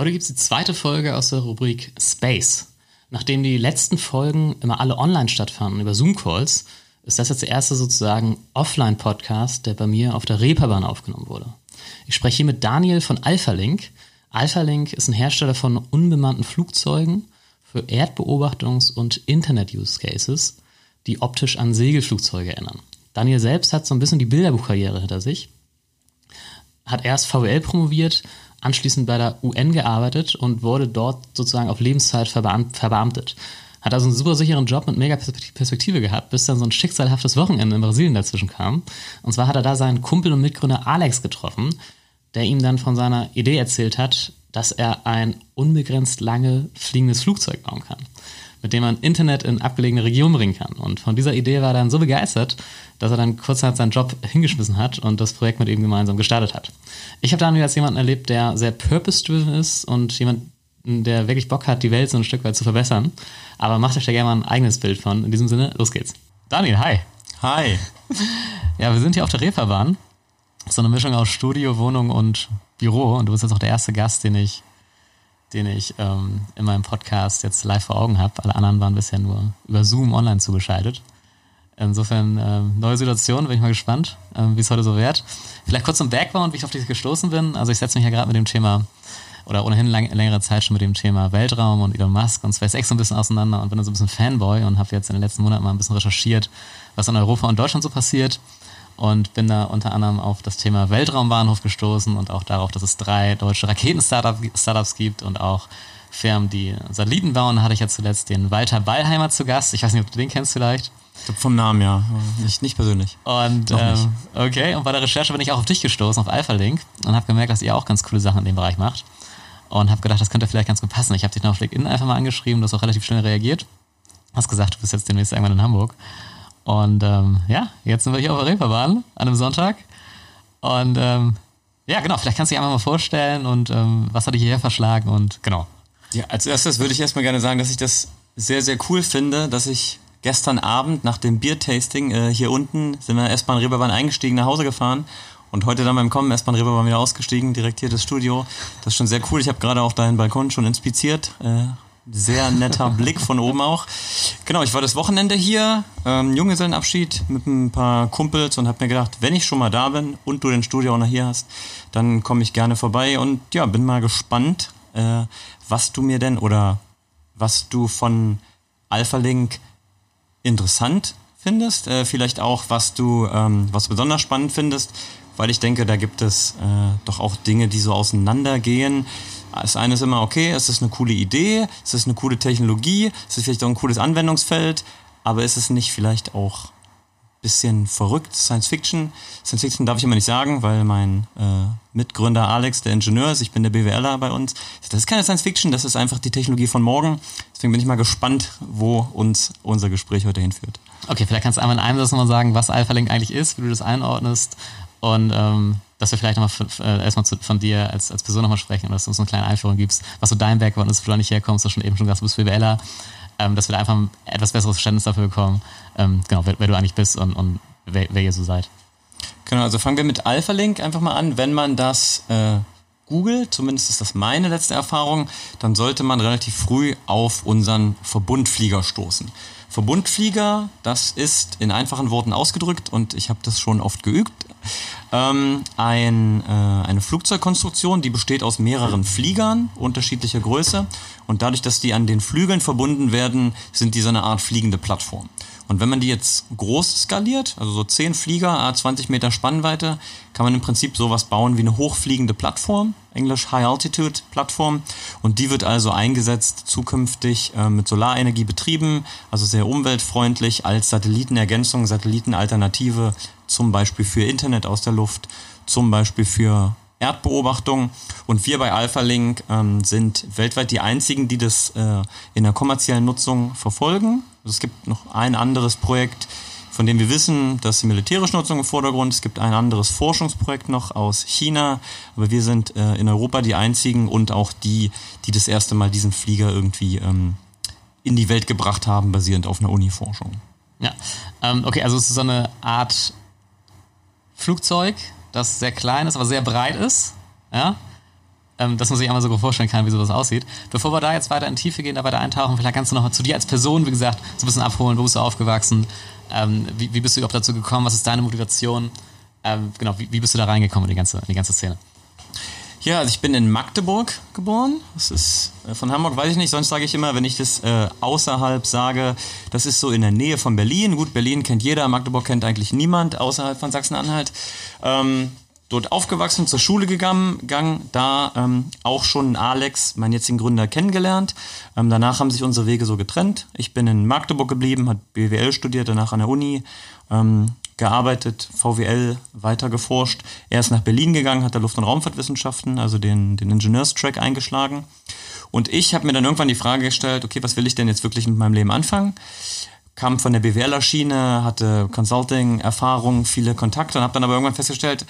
Heute gibt es die zweite Folge aus der Rubrik Space. Nachdem die letzten Folgen immer alle online stattfanden über Zoom-Calls, ist das jetzt der erste sozusagen Offline-Podcast, der bei mir auf der Reeperbahn aufgenommen wurde. Ich spreche hier mit Daniel von AlphaLink. AlphaLink ist ein Hersteller von unbemannten Flugzeugen für Erdbeobachtungs- und Internet-Use-Cases, die optisch an Segelflugzeuge erinnern. Daniel selbst hat so ein bisschen die Bilderbuchkarriere hinter sich, hat erst VWL promoviert, anschließend bei der UN gearbeitet und wurde dort sozusagen auf Lebenszeit verbeamtet. Hat also einen super sicheren Job mit mega Perspektive gehabt, bis dann so ein schicksalhaftes Wochenende in Brasilien dazwischen kam. Und zwar hat er da seinen Kumpel und Mitgründer Alex getroffen, der ihm dann von seiner Idee erzählt hat, dass er ein unbegrenzt lange fliegendes Flugzeug bauen kann, mit dem man Internet in abgelegene Regionen bringen kann. Und von dieser Idee war er dann so begeistert, dass er dann kurzerhand seinen Job hingeschmissen hat und das Projekt mit ihm gemeinsam gestartet hat. Ich habe Daniel als jemanden erlebt, der sehr purpose-driven ist und jemand, der wirklich Bock hat, die Welt so ein Stück weit zu verbessern. Aber macht euch da gerne mal ein eigenes Bild von. In diesem Sinne, los geht's. Daniel, hi. Hi. Ja, wir sind hier auf der Reeperbahn. So eine Mischung aus Studio, Wohnung und Büro. Und du bist jetzt auch der erste Gast, den ich, den ich ähm, in meinem Podcast jetzt live vor Augen habe. Alle anderen waren bisher nur über Zoom online zugeschaltet. Insofern ähm, neue Situation, bin ich mal gespannt, ähm, wie es heute so wird. Vielleicht kurz zum Background, wie ich auf dich gestoßen bin. Also ich setze mich ja gerade mit dem Thema oder ohnehin lang, längere Zeit schon mit dem Thema Weltraum und Elon Musk und SpaceX so ein bisschen auseinander und bin so ein bisschen Fanboy und habe jetzt in den letzten Monaten mal ein bisschen recherchiert, was in Europa und Deutschland so passiert und bin da unter anderem auf das Thema Weltraumbahnhof gestoßen und auch darauf, dass es drei deutsche Raketen-Startups gibt und auch Firmen, die Satelliten bauen. Da hatte ich ja zuletzt den Walter Ballheimer zu Gast. Ich weiß nicht, ob du den kennst vielleicht. Vom Namen ja, nicht, nicht persönlich. Und ähm, okay, und bei der Recherche bin ich auch auf dich gestoßen, auf AlphaLink und habe gemerkt, dass ihr auch ganz coole Sachen in dem Bereich macht. Und habe gedacht, das könnte vielleicht ganz gut passen. Ich habe dich noch auf LinkedIn einfach mal angeschrieben, du hast auch relativ schnell reagiert. Hast gesagt, du bist jetzt demnächst irgendwann in Hamburg. Und ähm, ja, jetzt sind wir hier auf der Reeperbahn an einem Sonntag. Und ähm, ja, genau, vielleicht kannst du dich einfach mal vorstellen und ähm, was hat dich hierher verschlagen und genau. Ja, als erstes würde ich erstmal gerne sagen, dass ich das sehr, sehr cool finde, dass ich gestern Abend nach dem Biertasting äh, hier unten sind wir S-Bahn Reeperbahn eingestiegen, nach Hause gefahren und heute dann beim Kommen S-Bahn Reeperbahn wieder ausgestiegen, direkt hier das Studio. Das ist schon sehr cool. Ich habe gerade auch deinen Balkon schon inspiziert. Äh, sehr netter Blick von oben auch. Genau, ich war das Wochenende hier, ähm, Junggesellenabschied mit ein paar Kumpels und habe mir gedacht, wenn ich schon mal da bin und du den Studio auch noch hier hast, dann komme ich gerne vorbei und ja, bin mal gespannt, äh, was du mir denn oder was du von Alpha Link interessant findest, äh, vielleicht auch, was du, ähm, was besonders spannend findest, weil ich denke, da gibt es äh, doch auch Dinge, die so auseinandergehen. Das eine ist immer, okay, es ist eine coole Idee, es ist eine coole Technologie, es ist vielleicht auch ein cooles Anwendungsfeld, aber ist es nicht vielleicht auch bisschen verrückt, Science Fiction. Science Fiction darf ich immer nicht sagen, weil mein äh, Mitgründer Alex, der Ingenieur ist, ich bin der BWLer bei uns. Das ist keine Science Fiction, das ist einfach die Technologie von morgen. Deswegen bin ich mal gespannt, wo uns unser Gespräch heute hinführt. Okay, vielleicht kannst du einmal in einem Satz nochmal sagen, was AlphaLink eigentlich ist, wie du das einordnest und ähm, dass wir vielleicht nochmal äh, erstmal zu, von dir als, als Person nochmal sprechen und dass du uns eine kleine Einführung gibst, was so dein Background ist, wo du nicht herkommst, du hast schon eben schon gesagt, du bist BWLer ähm, dass wir da einfach ein etwas besseres Verständnis dafür bekommen, ähm, genau, wer, wer, du eigentlich bist und, und wer, wer, ihr so seid. Genau, also fangen wir mit Alpha Link einfach mal an. Wenn man das äh, googelt, zumindest ist das meine letzte Erfahrung, dann sollte man relativ früh auf unseren Verbundflieger stoßen. Verbundflieger, das ist in einfachen Worten ausgedrückt und ich habe das schon oft geübt. Ähm, ein, äh, eine Flugzeugkonstruktion, die besteht aus mehreren Fliegern unterschiedlicher Größe und dadurch, dass die an den Flügeln verbunden werden, sind die so eine Art fliegende Plattform. Und wenn man die jetzt groß skaliert, also so 10 Flieger, 20 Meter Spannweite, kann man im Prinzip sowas bauen wie eine hochfliegende Plattform, Englisch High Altitude Plattform. Und die wird also eingesetzt zukünftig äh, mit Solarenergie betrieben, also sehr umweltfreundlich als Satellitenergänzung, Satellitenalternative, zum Beispiel für Internet aus der Luft, zum Beispiel für Erdbeobachtung. Und wir bei AlphaLink ähm, sind weltweit die einzigen, die das äh, in der kommerziellen Nutzung verfolgen. Es gibt noch ein anderes Projekt, von dem wir wissen, dass die militärische Nutzung im Vordergrund. Es gibt ein anderes Forschungsprojekt noch aus China, aber wir sind äh, in Europa die einzigen und auch die, die das erste Mal diesen Flieger irgendwie ähm, in die Welt gebracht haben, basierend auf einer Uni-Forschung. Ja, ähm, okay, also es ist so eine Art Flugzeug, das sehr klein ist, aber sehr breit ist. Ja? ähm, dass man sich einmal so vorstellen kann, wie sowas aussieht. Bevor wir da jetzt weiter in die Tiefe gehen, da weiter eintauchen, vielleicht kannst du noch mal zu dir als Person, wie gesagt, so ein bisschen abholen, wo bist du aufgewachsen, ähm, wie, wie bist du überhaupt dazu gekommen, was ist deine Motivation, ähm, genau, wie, wie bist du da reingekommen in die ganze, in die ganze Szene? Ja, also ich bin in Magdeburg geboren. Das ist äh, von Hamburg, weiß ich nicht. Sonst sage ich immer, wenn ich das äh, außerhalb sage, das ist so in der Nähe von Berlin. Gut, Berlin kennt jeder, Magdeburg kennt eigentlich niemand außerhalb von Sachsen-Anhalt. Ähm, dort aufgewachsen, zur Schule gegangen, gang, da ähm, auch schon Alex, meinen jetzigen Gründer, kennengelernt. Ähm, danach haben sich unsere Wege so getrennt. Ich bin in Magdeburg geblieben, hat BWL studiert, danach an der Uni. Ähm, gearbeitet, VWL weiter geforscht. Er ist nach Berlin gegangen, hat da Luft- und Raumfahrtwissenschaften, also den, den Ingenieurstrack eingeschlagen. Und ich habe mir dann irgendwann die Frage gestellt, okay, was will ich denn jetzt wirklich mit meinem Leben anfangen? Kam von der BWLer-Schiene, hatte Consulting-Erfahrung, viele Kontakte und habe dann aber irgendwann festgestellt,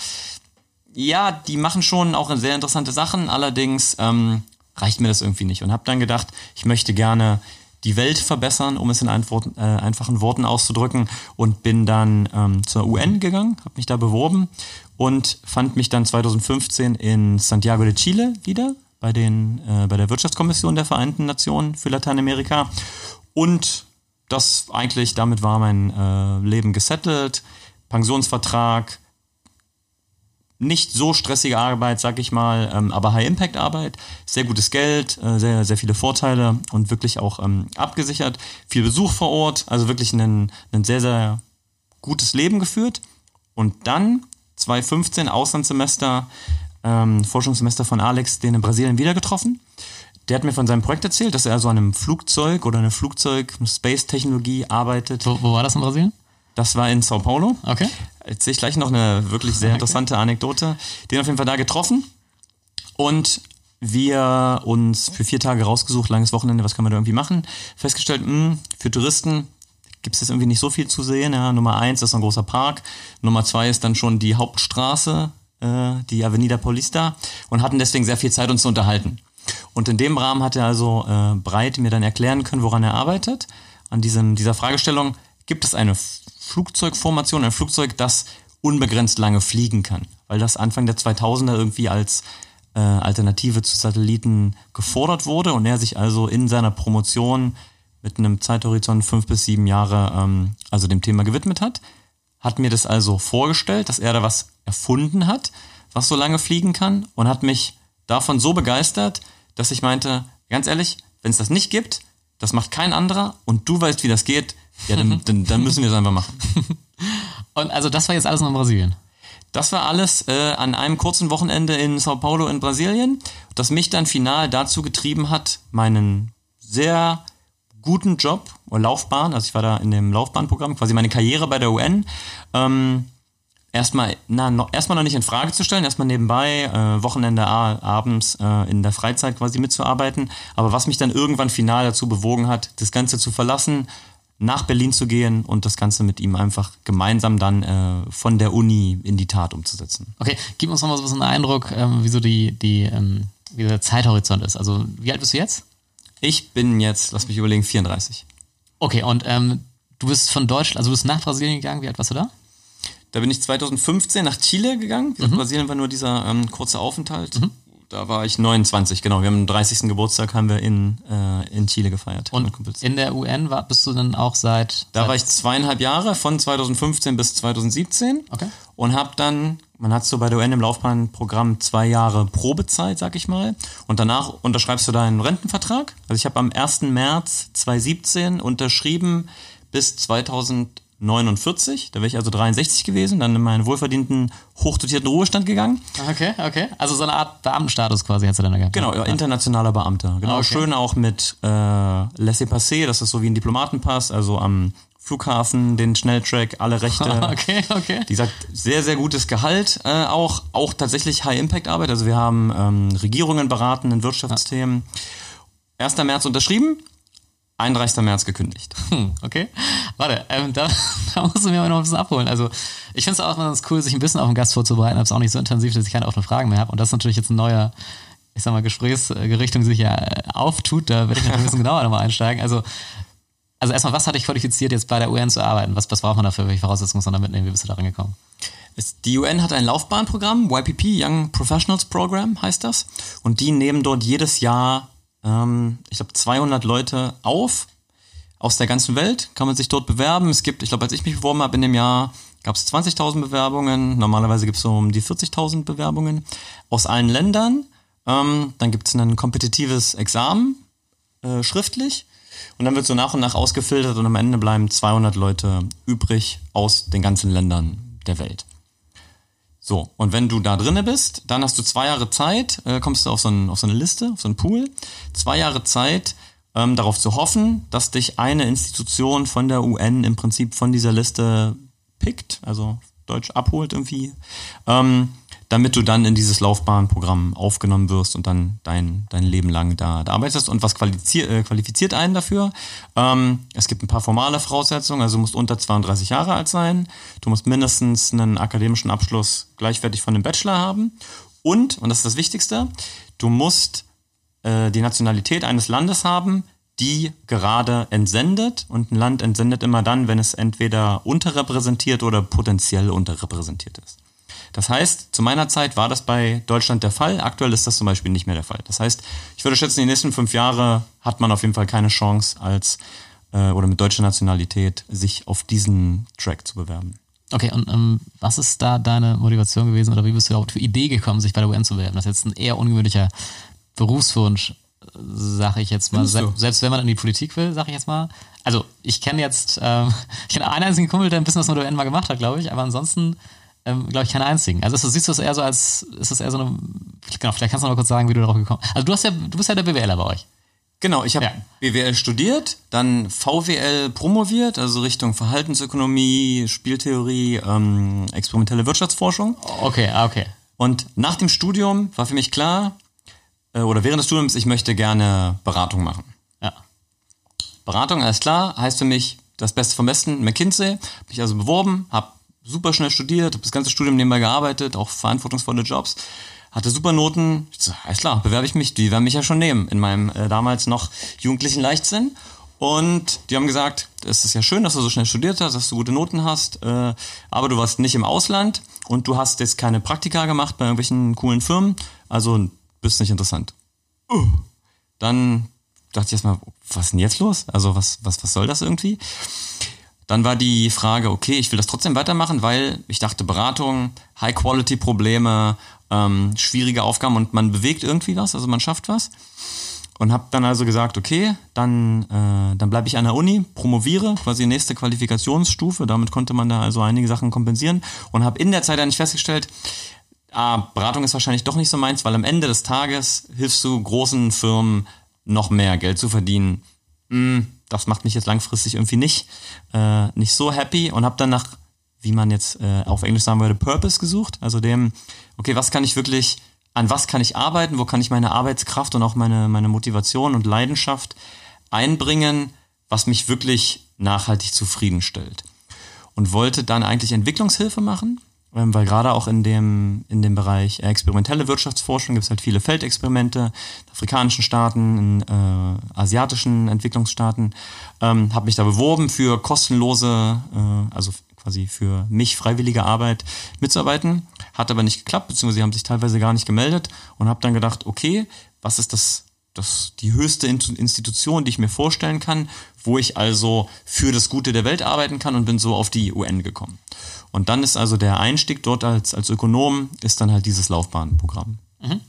ja, die machen schon auch sehr interessante Sachen, allerdings ähm, reicht mir das irgendwie nicht. Und habe dann gedacht, ich möchte gerne die Welt verbessern, um es in Antworten, äh, einfachen Worten auszudrücken. Und bin dann ähm, zur UN gegangen, habe mich da beworben und fand mich dann 2015 in Santiago de Chile wieder bei, den, äh, bei der Wirtschaftskommission der Vereinten Nationen für Lateinamerika. Und das eigentlich, damit war mein äh, Leben gesettelt. Pensionsvertrag, nicht so stressige Arbeit, sag ich mal, ähm, aber High-Impact-Arbeit, sehr gutes Geld, äh, sehr, sehr viele Vorteile und wirklich auch ähm, abgesichert. Viel Besuch vor Ort, also wirklich ein, ein sehr, sehr gutes Leben geführt. Und dann 2015 Auslandssemester, ähm, Forschungssemester von Alex, den in Brasilien wieder getroffen. Der hat mir von seinem Projekt erzählt, dass er so an einem Flugzeug oder einer Flugzeug-Space-Technologie arbeitet. Wo, wo war das in Brasilien? Das war in Sao Paulo. Okay. Erzähle ich gleich noch eine wirklich sehr interessante Anekdote. Den auf jeden Fall da getroffen und wir uns für vier Tage rausgesucht, langes Wochenende, was kann man da irgendwie machen? Festgestellt, mh, für Touristen gibt es jetzt irgendwie nicht so viel zu sehen. Ja, Nummer eins ist ein großer Park. Nummer zwei ist dann schon die Hauptstraße, äh, die Avenida Paulista und hatten deswegen sehr viel Zeit, uns zu unterhalten. Und in dem Rahmen hat er also äh, breit mir dann erklären können, woran er arbeitet. An diesem, dieser Fragestellung, gibt es eine Flugzeugformation, ein Flugzeug, das unbegrenzt lange fliegen kann. Weil das Anfang der 2000er irgendwie als äh, Alternative zu Satelliten gefordert wurde und er sich also in seiner Promotion mit einem Zeithorizont fünf bis sieben Jahre ähm, also dem Thema gewidmet hat. Hat mir das also vorgestellt, dass er da was erfunden hat, was so lange fliegen kann und hat mich davon so begeistert, dass ich meinte, ganz ehrlich, wenn es das nicht gibt, das macht kein anderer und du weißt, wie das geht, ja, dann, dann, dann müssen wir es einfach machen. Und also das war jetzt alles noch in Brasilien? Das war alles äh, an einem kurzen Wochenende in Sao Paulo in Brasilien, das mich dann final dazu getrieben hat, meinen sehr guten Job oder Laufbahn, also ich war da in dem Laufbahnprogramm, quasi meine Karriere bei der UN, ähm, erstmal na, noch, erstmal noch nicht in Frage zu stellen, erstmal nebenbei, äh, Wochenende abends äh, in der Freizeit quasi mitzuarbeiten. Aber was mich dann irgendwann final dazu bewogen hat, das Ganze zu verlassen, nach Berlin zu gehen und das Ganze mit ihm einfach gemeinsam dann äh, von der Uni in die Tat umzusetzen. Okay, gib uns noch mal so ein bisschen einen Eindruck, ähm, wie so die, die, ähm, wie der Zeithorizont ist. Also, wie alt bist du jetzt? Ich bin jetzt, lass mich überlegen, 34. Okay, und ähm, du bist von Deutschland, also du bist nach Brasilien gegangen, wie alt warst du da? Da bin ich 2015 nach Chile gegangen. Mhm. Brasilien war nur dieser ähm, kurze Aufenthalt. Mhm. Da war ich 29, genau. Wir haben den 30. Geburtstag haben wir in, äh, in Chile gefeiert. Und in der UN war, bist du dann auch seit? Da seit war ich zweieinhalb Jahre, von 2015 bis 2017. Okay. Und habe dann, man hat so bei der UN im Laufbahnprogramm zwei Jahre Probezeit, sag ich mal. Und danach unterschreibst du deinen Rentenvertrag. Also ich habe am 1. März 2017 unterschrieben bis 2000 49, da wäre ich also 63 gewesen, dann in meinen wohlverdienten, hochdotierten Ruhestand gegangen. Okay, okay. Also so eine Art Beamtenstatus quasi hättest du dann gehabt. Genau, ja, internationaler Beamter. Genau, okay. schön auch mit äh, Laissez-passer, das so wie ein Diplomatenpass, also am Flughafen, den Schnelltrack, alle Rechte. okay, okay. Die sagt, sehr, sehr gutes Gehalt, äh, auch, auch tatsächlich High-Impact-Arbeit. Also wir haben ähm, Regierungen beraten in Wirtschaftsthemen. Ja. 1. März unterschrieben, 31. März gekündigt. Hm, okay. Warte, ähm, da, da musst du mir aber noch ein bisschen abholen. Also, ich finde es auch ganz cool, sich ein bisschen auf den Gast vorzubereiten, aber es auch nicht so intensiv, dass ich keine offenen Fragen mehr habe. Und das ist natürlich jetzt ein neuer, ich sag mal, Gesprächsgerichtung sich ja äh, auftut. Da werde ich natürlich ein bisschen genauer nochmal einsteigen. Also, also erstmal, was hat dich qualifiziert, jetzt bei der UN zu arbeiten? Was, was braucht man dafür? Welche Voraussetzungen muss man da mitnehmen? Wie bist du da rangekommen? Die UN hat ein Laufbahnprogramm, YPP, Young Professionals Program heißt das. Und die nehmen dort jedes Jahr, ähm, ich glaube, 200 Leute auf aus der ganzen Welt. Kann man sich dort bewerben. Es gibt, ich glaube, als ich mich beworben habe in dem Jahr, gab es 20.000 Bewerbungen. Normalerweise gibt es so um die 40.000 Bewerbungen aus allen Ländern. Ähm, dann gibt es ein kompetitives Examen, äh, schriftlich. Und dann wird so nach und nach ausgefiltert und am Ende bleiben 200 Leute übrig aus den ganzen Ländern der Welt. So, und wenn du da drinne bist, dann hast du zwei Jahre Zeit, äh, kommst du auf so, ein, auf so eine Liste, auf so einen Pool, zwei Jahre Zeit, ähm, darauf zu hoffen, dass dich eine Institution von der UN im Prinzip von dieser Liste pickt, also Deutsch abholt irgendwie. Ähm, damit du dann in dieses Laufbahnprogramm aufgenommen wirst und dann dein, dein Leben lang da, da arbeitest. Und was qualifiziert, äh, qualifiziert einen dafür? Ähm, es gibt ein paar formale Voraussetzungen, also du musst unter 32 Jahre alt sein, du musst mindestens einen akademischen Abschluss gleichwertig von einem Bachelor haben und, und das ist das Wichtigste, du musst äh, die Nationalität eines Landes haben, die gerade entsendet und ein Land entsendet immer dann, wenn es entweder unterrepräsentiert oder potenziell unterrepräsentiert ist. Das heißt, zu meiner Zeit war das bei Deutschland der Fall. Aktuell ist das zum Beispiel nicht mehr der Fall. Das heißt, ich würde schätzen, die nächsten fünf Jahre hat man auf jeden Fall keine Chance als äh, oder mit deutscher Nationalität sich auf diesen Track zu bewerben. Okay, und ähm, was ist da deine Motivation gewesen oder wie bist du überhaupt für Idee gekommen, sich bei der UN zu bewerben? Das ist jetzt ein eher ungewöhnlicher Berufswunsch, sage ich jetzt mal. Se selbst wenn man in die Politik will, sage ich jetzt mal. Also ich kenne jetzt, ähm, ich kenne einen einzigen Kumpel, der ein bisschen was mit der UN mal gemacht hat, glaube ich, aber ansonsten ähm, glaube ich, keine einzigen. Also ist, siehst du es eher so als, ist es eher so eine, genau, vielleicht kannst du noch mal kurz sagen, wie du darauf gekommen bist. Also du hast ja, du bist ja der BWLer bei euch. Genau, ich habe ja. BWL studiert, dann VWL promoviert, also Richtung Verhaltensökonomie, Spieltheorie, ähm, experimentelle Wirtschaftsforschung. Okay, ah, okay. Und nach dem Studium war für mich klar, äh, oder während des Studiums, ich möchte gerne Beratung machen. Ja. Beratung, alles klar, heißt für mich das Beste vom Besten, McKinsey. Mich also beworben, habe super schnell studiert, habe das ganze Studium nebenbei gearbeitet, auch verantwortungsvolle Jobs, hatte super Noten. Ich so, alles klar, bewerbe ich mich, die werden mich ja schon nehmen in meinem äh, damals noch jugendlichen Leichtsinn. Und die haben gesagt, es ist ja schön, dass du so schnell studiert hast, dass du gute Noten hast, äh, aber du warst nicht im Ausland und du hast jetzt keine Praktika gemacht bei irgendwelchen coolen Firmen, also bist nicht interessant. Uh. Dann dachte ich erstmal, was ist denn jetzt los? Also was, was, was soll das irgendwie? Dann war die Frage, okay, ich will das trotzdem weitermachen, weil ich dachte, Beratung, High-Quality-Probleme, ähm, schwierige Aufgaben und man bewegt irgendwie was, also man schafft was. Und habe dann also gesagt, okay, dann, äh, dann bleibe ich an der Uni, promoviere, quasi nächste Qualifikationsstufe. Damit konnte man da also einige Sachen kompensieren und habe in der Zeit dann festgestellt, ah, Beratung ist wahrscheinlich doch nicht so meins, weil am Ende des Tages hilfst du großen Firmen noch mehr Geld zu verdienen. Hm, das macht mich jetzt langfristig irgendwie nicht, äh, nicht so happy und habe dann nach, wie man jetzt äh, auf Englisch sagen würde, Purpose gesucht. Also dem, okay, was kann ich wirklich, an was kann ich arbeiten, wo kann ich meine Arbeitskraft und auch meine, meine Motivation und Leidenschaft einbringen, was mich wirklich nachhaltig zufriedenstellt. Und wollte dann eigentlich Entwicklungshilfe machen weil gerade auch in dem, in dem Bereich experimentelle Wirtschaftsforschung gibt es halt viele Feldexperimente in afrikanischen Staaten, in äh, asiatischen Entwicklungsstaaten. Ähm, habe mich da beworben für kostenlose, äh, also quasi für mich freiwillige Arbeit mitzuarbeiten. Hat aber nicht geklappt, beziehungsweise haben sich teilweise gar nicht gemeldet und habe dann gedacht, okay, was ist das das die höchste Institution, die ich mir vorstellen kann, wo ich also für das Gute der Welt arbeiten kann und bin so auf die UN gekommen. Und dann ist also der Einstieg dort als, als Ökonom, ist dann halt dieses Laufbahnprogramm. Mhm.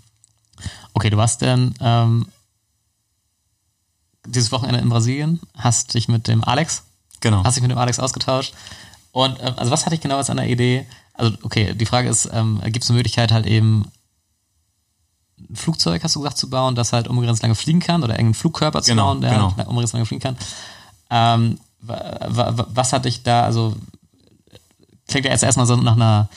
Okay, du warst dann ähm, dieses Wochenende in Brasilien, hast dich mit dem Alex, genau. hast dich mit dem Alex ausgetauscht. Und äh, also was hatte ich genau als eine Idee? Also okay, die Frage ist, ähm, gibt es eine Möglichkeit halt eben ein Flugzeug, hast du gesagt, zu bauen, das halt unbegrenzt lange fliegen kann oder irgendeinen Flugkörper zu genau, bauen, der genau. halt unbegrenzt lange fliegen kann. Ähm, was hat dich da, also klingt ja jetzt erstmal so nach einer,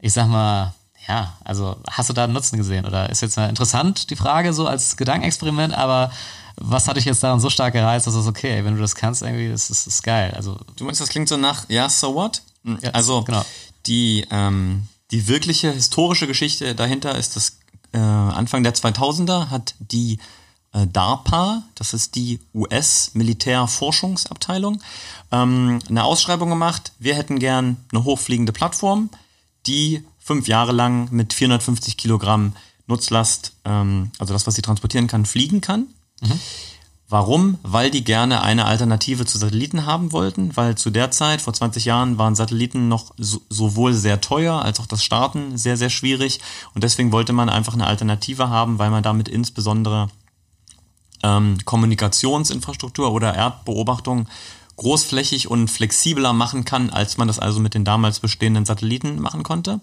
ich sag mal, ja, also hast du da einen Nutzen gesehen? Oder ist jetzt interessant die Frage so als Gedankenexperiment, aber was hat dich jetzt daran so stark gereizt, dass es okay, wenn du das kannst, irgendwie, das ist, das ist geil. Also, du meinst, das klingt so nach, ja, so what? Hm, ja, also genau. die, ähm, die wirkliche historische Geschichte dahinter ist, dass äh, Anfang der 2000er hat die DARPA, das ist die US-Militärforschungsabteilung, ähm, eine Ausschreibung gemacht. Wir hätten gern eine hochfliegende Plattform, die fünf Jahre lang mit 450 Kilogramm Nutzlast, ähm, also das, was sie transportieren kann, fliegen kann. Mhm. Warum? Weil die gerne eine Alternative zu Satelliten haben wollten, weil zu der Zeit, vor 20 Jahren, waren Satelliten noch so, sowohl sehr teuer als auch das Starten sehr, sehr schwierig. Und deswegen wollte man einfach eine Alternative haben, weil man damit insbesondere ähm, Kommunikationsinfrastruktur oder Erdbeobachtung großflächig und flexibler machen kann, als man das also mit den damals bestehenden Satelliten machen konnte.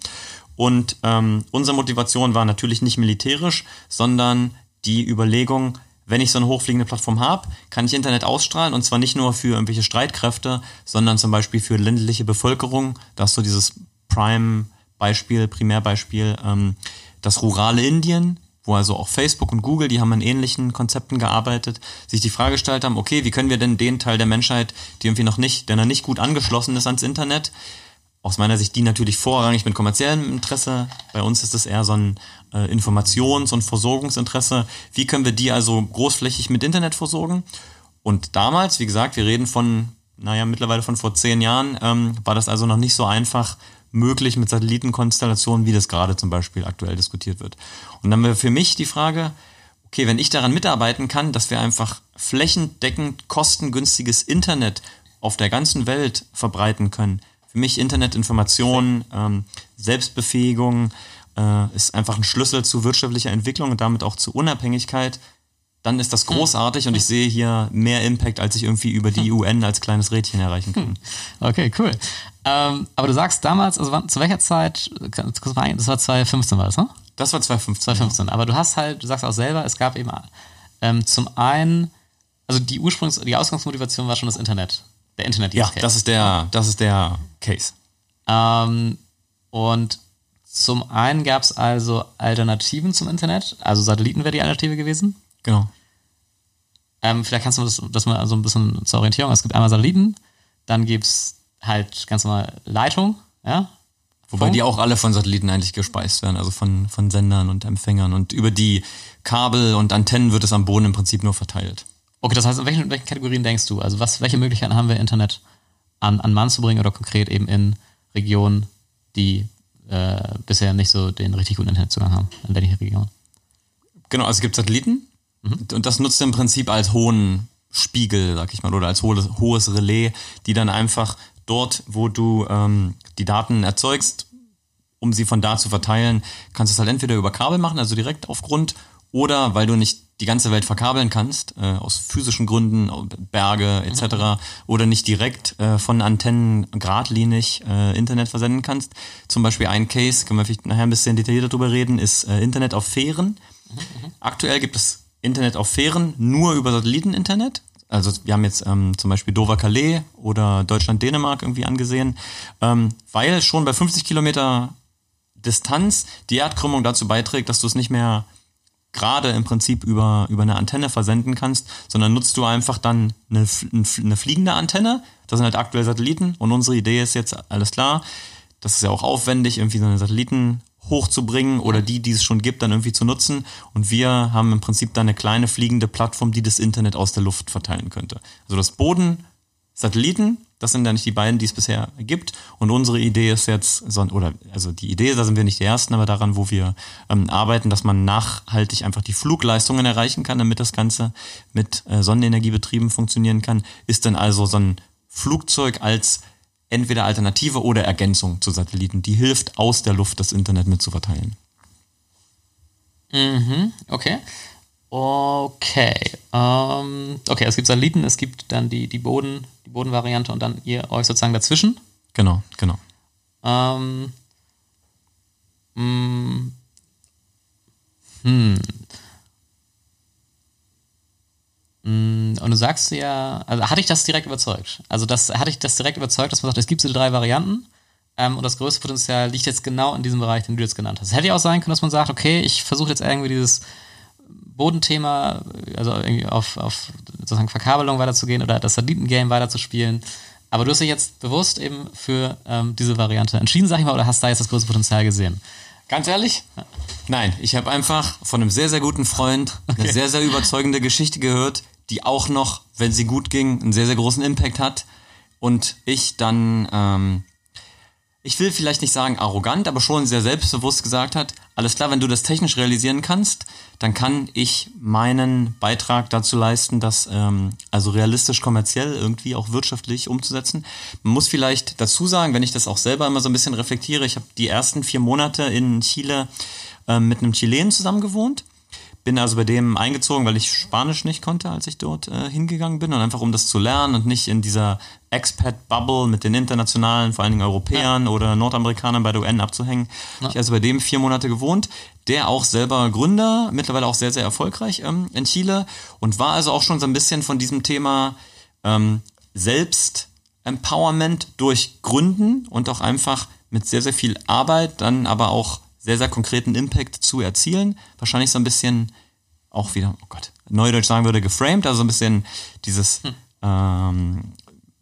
Und ähm, unsere Motivation war natürlich nicht militärisch, sondern die Überlegung, wenn ich so eine hochfliegende Plattform habe, kann ich Internet ausstrahlen und zwar nicht nur für irgendwelche Streitkräfte, sondern zum Beispiel für ländliche Bevölkerung. Das ist so dieses Prime-Beispiel, Primärbeispiel, ähm, das rurale Indien, wo also auch Facebook und Google, die haben an ähnlichen Konzepten gearbeitet, sich die Frage gestellt haben, okay, wie können wir denn den Teil der Menschheit, die irgendwie noch nicht, der noch nicht gut angeschlossen ist ans Internet, aus meiner Sicht die natürlich vorrangig mit kommerziellem Interesse. Bei uns ist es eher so ein äh, Informations- und Versorgungsinteresse. Wie können wir die also großflächig mit Internet versorgen? Und damals, wie gesagt, wir reden von, naja, mittlerweile von vor zehn Jahren, ähm, war das also noch nicht so einfach möglich mit Satellitenkonstellationen, wie das gerade zum Beispiel aktuell diskutiert wird. Und dann wäre für mich die Frage, okay, wenn ich daran mitarbeiten kann, dass wir einfach flächendeckend kostengünstiges Internet auf der ganzen Welt verbreiten können, für mich Internetinformation, ähm, Selbstbefähigung äh, ist einfach ein Schlüssel zu wirtschaftlicher Entwicklung und damit auch zu Unabhängigkeit. Dann ist das hm. großartig hm. und ich sehe hier mehr Impact, als ich irgendwie über die hm. UN als kleines Rädchen erreichen kann. Hm. Okay, cool. Ähm, aber du sagst damals, also zu welcher Zeit, das war 2015 war das, ne? Das war 2015. 2015. Ja. Aber du hast halt, du sagst auch selber, es gab eben ähm, zum einen, also die Ursprungs-, die Ausgangsmotivation war schon das Internet. Der Internet Case. Ja, das ist der, das ist der Case. Ähm, und zum einen gab es also Alternativen zum Internet, also Satelliten wäre die Alternative gewesen. Genau. Ähm, vielleicht kannst du das, das mal so ein bisschen zur Orientierung. Es gibt einmal Satelliten, dann gibt es halt ganz normal Leitung, ja. Wobei Funk. die auch alle von Satelliten eigentlich gespeist werden, also von, von Sendern und Empfängern. Und über die Kabel und Antennen wird es am Boden im Prinzip nur verteilt. Okay, das heißt, in welchen, in welchen Kategorien denkst du? Also was, welche Möglichkeiten haben wir, Internet an, an Mann zu bringen oder konkret eben in Regionen, die äh, bisher nicht so den richtig guten Internetzugang haben, in ländlichen Regionen? Genau, also es gibt Satelliten. Und das nutzt im Prinzip als hohen Spiegel, sag ich mal, oder als hohes, hohes Relais, die dann einfach dort, wo du ähm, die Daten erzeugst, um sie von da zu verteilen, kannst du es halt entweder über Kabel machen, also direkt auf Grund, oder weil du nicht die ganze Welt verkabeln kannst, äh, aus physischen Gründen, Berge etc. Mhm. oder nicht direkt äh, von Antennen geradlinig äh, Internet versenden kannst. Zum Beispiel ein Case, können wir vielleicht nachher ein bisschen detaillierter drüber reden, ist äh, Internet auf Fähren. Mhm. Aktuell gibt es Internet auf Fähren nur über Satelliteninternet. Also wir haben jetzt ähm, zum Beispiel Dover-Calais oder Deutschland-Dänemark irgendwie angesehen, ähm, weil schon bei 50 Kilometer Distanz die Erdkrümmung dazu beiträgt, dass du es nicht mehr gerade im Prinzip über, über eine Antenne versenden kannst, sondern nutzt du einfach dann eine, eine fliegende Antenne. Das sind halt aktuell Satelliten und unsere Idee ist jetzt, alles klar, das ist ja auch aufwendig, irgendwie so eine Satelliten hochzubringen oder die, die es schon gibt, dann irgendwie zu nutzen. Und wir haben im Prinzip dann eine kleine fliegende Plattform, die das Internet aus der Luft verteilen könnte. Also das Boden, Satelliten das sind ja nicht die beiden, die es bisher gibt. Und unsere Idee ist jetzt, oder also die Idee, da sind wir nicht die Ersten, aber daran, wo wir ähm, arbeiten, dass man nachhaltig einfach die Flugleistungen erreichen kann, damit das Ganze mit äh, Sonnenenergie betrieben funktionieren kann, ist dann also so ein Flugzeug als entweder Alternative oder Ergänzung zu Satelliten, die hilft, aus der Luft das Internet mitzuverteilen. Mhm, okay. Okay. Ähm, okay, es gibt Satelliten, es gibt dann die, die, Boden, die Bodenvariante und dann ihr euch sozusagen dazwischen. Genau, genau. Ähm, mh, mm, hm. Mm, und du sagst ja, also hatte ich das direkt überzeugt? Also das hatte ich das direkt überzeugt, dass man sagt, es gibt diese drei Varianten ähm, und das größte Potenzial liegt jetzt genau in diesem Bereich, den du jetzt genannt hast. Hätte ja auch sein können, dass man sagt, okay, ich versuche jetzt irgendwie dieses Bodenthema, also irgendwie auf, auf sozusagen Verkabelung weiterzugehen oder das Satellitengame weiterzuspielen. Aber du hast dich jetzt bewusst eben für ähm, diese Variante entschieden, sag ich mal, oder hast da jetzt das große Potenzial gesehen? Ganz ehrlich? Nein, ich habe einfach von einem sehr, sehr guten Freund okay. eine sehr, sehr überzeugende Geschichte gehört, die auch noch, wenn sie gut ging, einen sehr, sehr großen Impact hat. Und ich dann ähm, ich will vielleicht nicht sagen arrogant, aber schon sehr selbstbewusst gesagt hat, alles klar, wenn du das technisch realisieren kannst, dann kann ich meinen Beitrag dazu leisten, das ähm, also realistisch kommerziell irgendwie auch wirtschaftlich umzusetzen. Man muss vielleicht dazu sagen, wenn ich das auch selber immer so ein bisschen reflektiere, ich habe die ersten vier Monate in Chile äh, mit einem Chilenen zusammen gewohnt bin also bei dem eingezogen, weil ich Spanisch nicht konnte, als ich dort äh, hingegangen bin und einfach um das zu lernen und nicht in dieser Expat-Bubble mit den internationalen, vor allen Dingen Europäern ja. oder Nordamerikanern bei der UN abzuhängen. Ja. Ich also bei dem vier Monate gewohnt, der auch selber Gründer, mittlerweile auch sehr, sehr erfolgreich ähm, in Chile und war also auch schon so ein bisschen von diesem Thema ähm, Selbst Empowerment durch Gründen und auch einfach mit sehr, sehr viel Arbeit, dann aber auch sehr, sehr konkreten Impact zu erzielen. Wahrscheinlich so ein bisschen auch wieder, oh Gott, Neudeutsch sagen würde, geframed, also so ein bisschen dieses hm. ähm,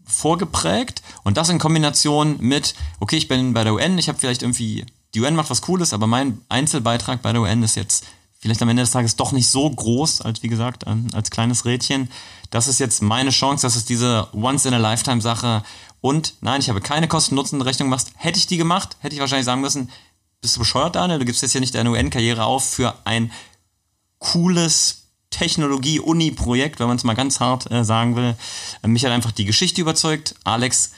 vorgeprägt und das in Kombination mit, okay, ich bin bei der UN, ich habe vielleicht irgendwie, die UN macht was Cooles, aber mein Einzelbeitrag bei der UN ist jetzt vielleicht am Ende des Tages doch nicht so groß, als wie gesagt, als kleines Rädchen. Das ist jetzt meine Chance, das ist diese Once-in-a-Lifetime-Sache. Und nein, ich habe keine Kosten-Nutzen-Rechnung gemacht. Hätte ich die gemacht, hätte ich wahrscheinlich sagen müssen, bist du bescheuert, Daniel? Du gibst jetzt hier nicht deine UN-Karriere auf für ein cooles Technologie-Uni-Projekt, wenn man es mal ganz hart äh, sagen will. Äh, mich hat einfach die Geschichte überzeugt. Alex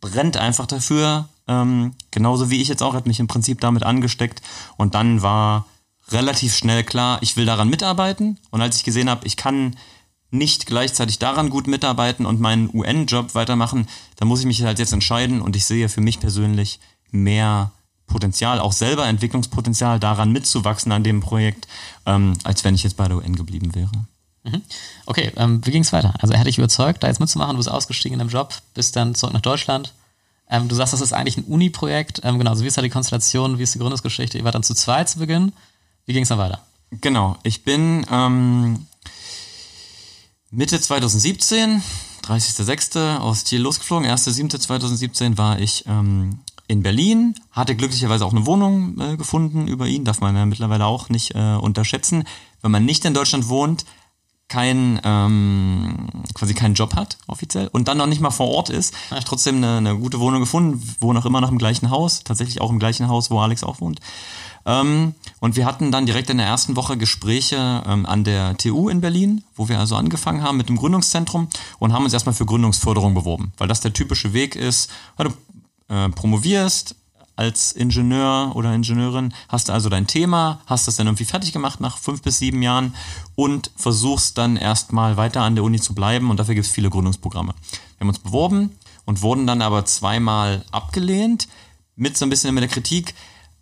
brennt einfach dafür. Ähm, genauso wie ich jetzt auch, hat mich im Prinzip damit angesteckt. Und dann war relativ schnell klar, ich will daran mitarbeiten. Und als ich gesehen habe, ich kann nicht gleichzeitig daran gut mitarbeiten und meinen UN-Job weitermachen, dann muss ich mich halt jetzt entscheiden. Und ich sehe für mich persönlich mehr Potenzial, auch selber Entwicklungspotenzial, daran mitzuwachsen an dem Projekt, ähm, als wenn ich jetzt bei der UN geblieben wäre. Mhm. Okay, ähm, wie ging es weiter? Also er hat dich überzeugt, da jetzt mitzumachen, du bist ausgestiegen in dem Job, bist dann zurück nach Deutschland. Ähm, du sagst, das ist eigentlich ein Uni-Projekt. Ähm, genau, so wie ist da die Konstellation, wie ist die Gründungsgeschichte? Ihr wart dann zu zweit zu Beginn. Wie ging es dann weiter? Genau, ich bin ähm, Mitte 2017, 30.06. aus Ziel losgeflogen. 1.07.2017 war ich ähm, in Berlin, hatte glücklicherweise auch eine Wohnung äh, gefunden über ihn, darf man ja mittlerweile auch nicht äh, unterschätzen. Wenn man nicht in Deutschland wohnt, kein ähm, quasi keinen Job hat offiziell und dann noch nicht mal vor Ort ist, habe ich trotzdem eine, eine gute Wohnung gefunden, wohne auch immer noch im gleichen Haus, tatsächlich auch im gleichen Haus, wo Alex auch wohnt. Ähm, und wir hatten dann direkt in der ersten Woche Gespräche ähm, an der TU in Berlin, wo wir also angefangen haben mit dem Gründungszentrum und haben uns erstmal für Gründungsförderung beworben, weil das der typische Weg ist. Du äh, promovierst als Ingenieur oder Ingenieurin, hast du also dein Thema, hast das dann irgendwie fertig gemacht nach fünf bis sieben Jahren und versuchst dann erstmal weiter an der Uni zu bleiben und dafür gibt es viele Gründungsprogramme. Wir haben uns beworben und wurden dann aber zweimal abgelehnt mit so ein bisschen mit der Kritik,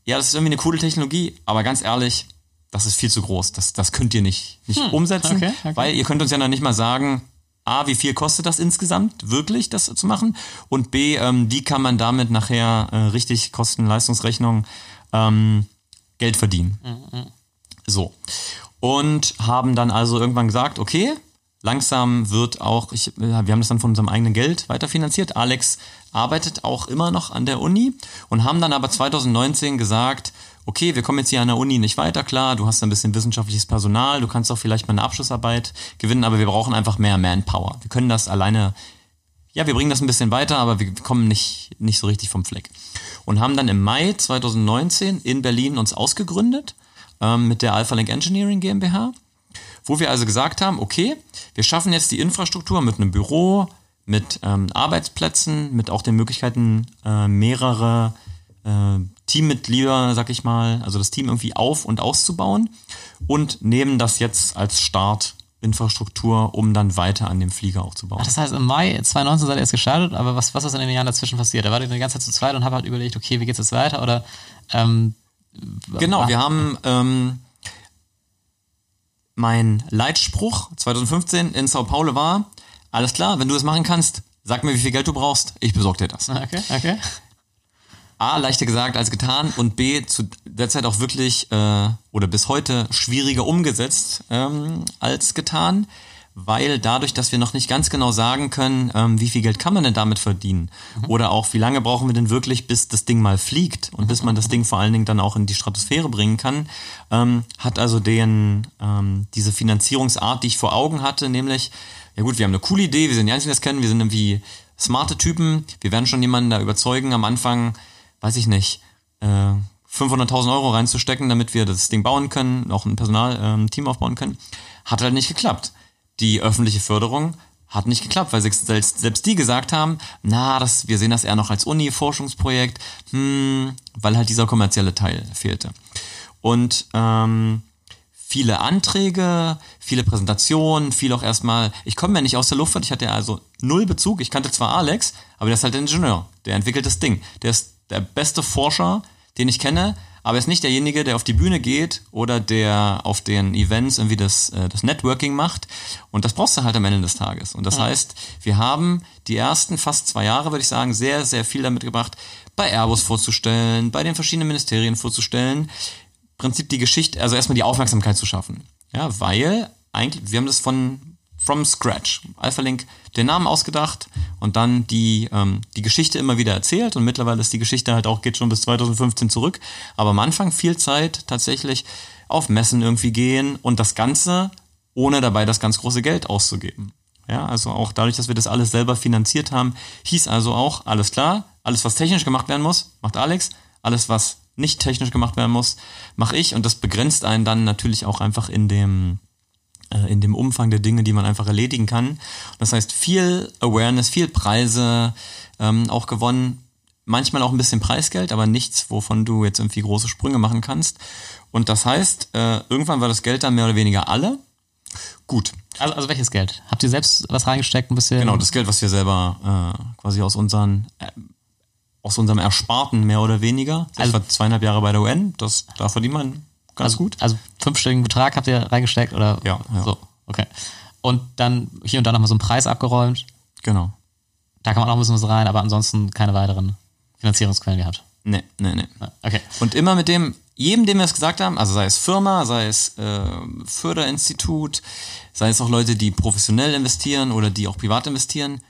ja, das ist irgendwie eine coole Technologie, aber ganz ehrlich, das ist viel zu groß. Das, das könnt ihr nicht, nicht hm, umsetzen, okay, okay. weil ihr könnt uns ja noch nicht mal sagen, A, wie viel kostet das insgesamt wirklich, das zu machen? Und B, ähm, wie kann man damit nachher äh, richtig Kosten-Leistungsrechnung ähm, Geld verdienen? Mhm. So. Und haben dann also irgendwann gesagt, okay, langsam wird auch, ich, äh, wir haben das dann von unserem eigenen Geld weiterfinanziert. Alex arbeitet auch immer noch an der Uni und haben dann aber 2019 gesagt, okay, wir kommen jetzt hier an der Uni nicht weiter, klar, du hast ein bisschen wissenschaftliches Personal, du kannst auch vielleicht mal eine Abschlussarbeit gewinnen, aber wir brauchen einfach mehr Manpower. Wir können das alleine, ja, wir bringen das ein bisschen weiter, aber wir kommen nicht, nicht so richtig vom Fleck. Und haben dann im Mai 2019 in Berlin uns ausgegründet ähm, mit der Alpha Link Engineering GmbH, wo wir also gesagt haben, okay, wir schaffen jetzt die Infrastruktur mit einem Büro, mit ähm, Arbeitsplätzen, mit auch den Möglichkeiten, äh, mehrere äh, Teammitglieder, sag ich mal, also das Team irgendwie auf- und auszubauen und nehmen das jetzt als Startinfrastruktur, um dann weiter an dem Flieger aufzubauen. Ach, das heißt, im Mai 2019 seid ihr erst gestartet, aber was, was ist in den Jahren dazwischen passiert? Da war ihr die ganze Zeit zu zweit und habt halt überlegt, okay, wie geht's jetzt weiter? Oder ähm, Genau, wir haben ähm, mein Leitspruch 2015 in Sao Paulo war, alles klar, wenn du das machen kannst, sag mir, wie viel Geld du brauchst, ich besorge dir das. Okay, okay. A, leichter gesagt als getan und B, zu der Zeit auch wirklich äh, oder bis heute schwieriger umgesetzt ähm, als getan, weil dadurch, dass wir noch nicht ganz genau sagen können, ähm, wie viel Geld kann man denn damit verdienen mhm. oder auch wie lange brauchen wir denn wirklich, bis das Ding mal fliegt und bis man das Ding vor allen Dingen dann auch in die Stratosphäre bringen kann, ähm, hat also den, ähm, diese Finanzierungsart, die ich vor Augen hatte, nämlich, ja gut, wir haben eine coole Idee, wir sind die Einzigen, die das kennen, wir sind irgendwie smarte Typen, wir werden schon jemanden da überzeugen am Anfang, weiß ich nicht, äh, 500.000 Euro reinzustecken, damit wir das Ding bauen können, auch ein Personalteam ähm, aufbauen können. Hat halt nicht geklappt. Die öffentliche Förderung hat nicht geklappt, weil selbst, selbst die gesagt haben, na, das, wir sehen das eher noch als Uni-Forschungsprojekt, hm, weil halt dieser kommerzielle Teil fehlte. Und ähm, viele Anträge, viele Präsentationen, viel auch erstmal, ich komme ja nicht aus der Luftfahrt, ich hatte ja also null Bezug, ich kannte zwar Alex, aber der ist halt der Ingenieur, der entwickelt das Ding, der ist der beste Forscher, den ich kenne, aber er ist nicht derjenige, der auf die Bühne geht oder der auf den Events irgendwie das, äh, das Networking macht. Und das brauchst du halt am Ende des Tages. Und das ja. heißt, wir haben die ersten fast zwei Jahre, würde ich sagen, sehr, sehr viel damit gebracht, bei Airbus vorzustellen, bei den verschiedenen Ministerien vorzustellen. Prinzip die Geschichte, also erstmal die Aufmerksamkeit zu schaffen. Ja, weil eigentlich, wir haben das von from scratch. AlphaLink den Namen ausgedacht und dann die, ähm, die Geschichte immer wieder erzählt und mittlerweile ist die Geschichte halt auch, geht schon bis 2015 zurück. Aber am Anfang viel Zeit tatsächlich auf Messen irgendwie gehen und das Ganze ohne dabei das ganz große Geld auszugeben. Ja, also auch dadurch, dass wir das alles selber finanziert haben, hieß also auch, alles klar, alles was technisch gemacht werden muss, macht Alex, alles was nicht technisch gemacht werden muss, mache ich und das begrenzt einen dann natürlich auch einfach in dem äh, in dem Umfang der Dinge, die man einfach erledigen kann. Das heißt, viel Awareness, viel Preise ähm, auch gewonnen, manchmal auch ein bisschen Preisgeld, aber nichts, wovon du jetzt irgendwie große Sprünge machen kannst. Und das heißt, äh, irgendwann war das Geld dann mehr oder weniger alle. Gut. Also, also welches Geld? Habt ihr selbst was reingesteckt ein bisschen? Genau, das Geld, was wir selber äh, quasi aus unseren äh, aus unserem Ersparten mehr oder weniger. Also, ich war zweieinhalb Jahre bei der UN, das da verdient man ganz also, gut. Also fünfstelligen Betrag habt ihr reingesteckt oder? Ja, ja. So, okay. Und dann hier und da nochmal so einen Preis abgeräumt. Genau. Da kann man auch ein bisschen was rein, aber ansonsten keine weiteren Finanzierungsquellen gehabt. Nee, nee, nee. Okay. Und immer mit dem, jedem, dem wir es gesagt haben, also sei es Firma, sei es äh, Förderinstitut, sei es auch Leute, die professionell investieren oder die auch privat investieren,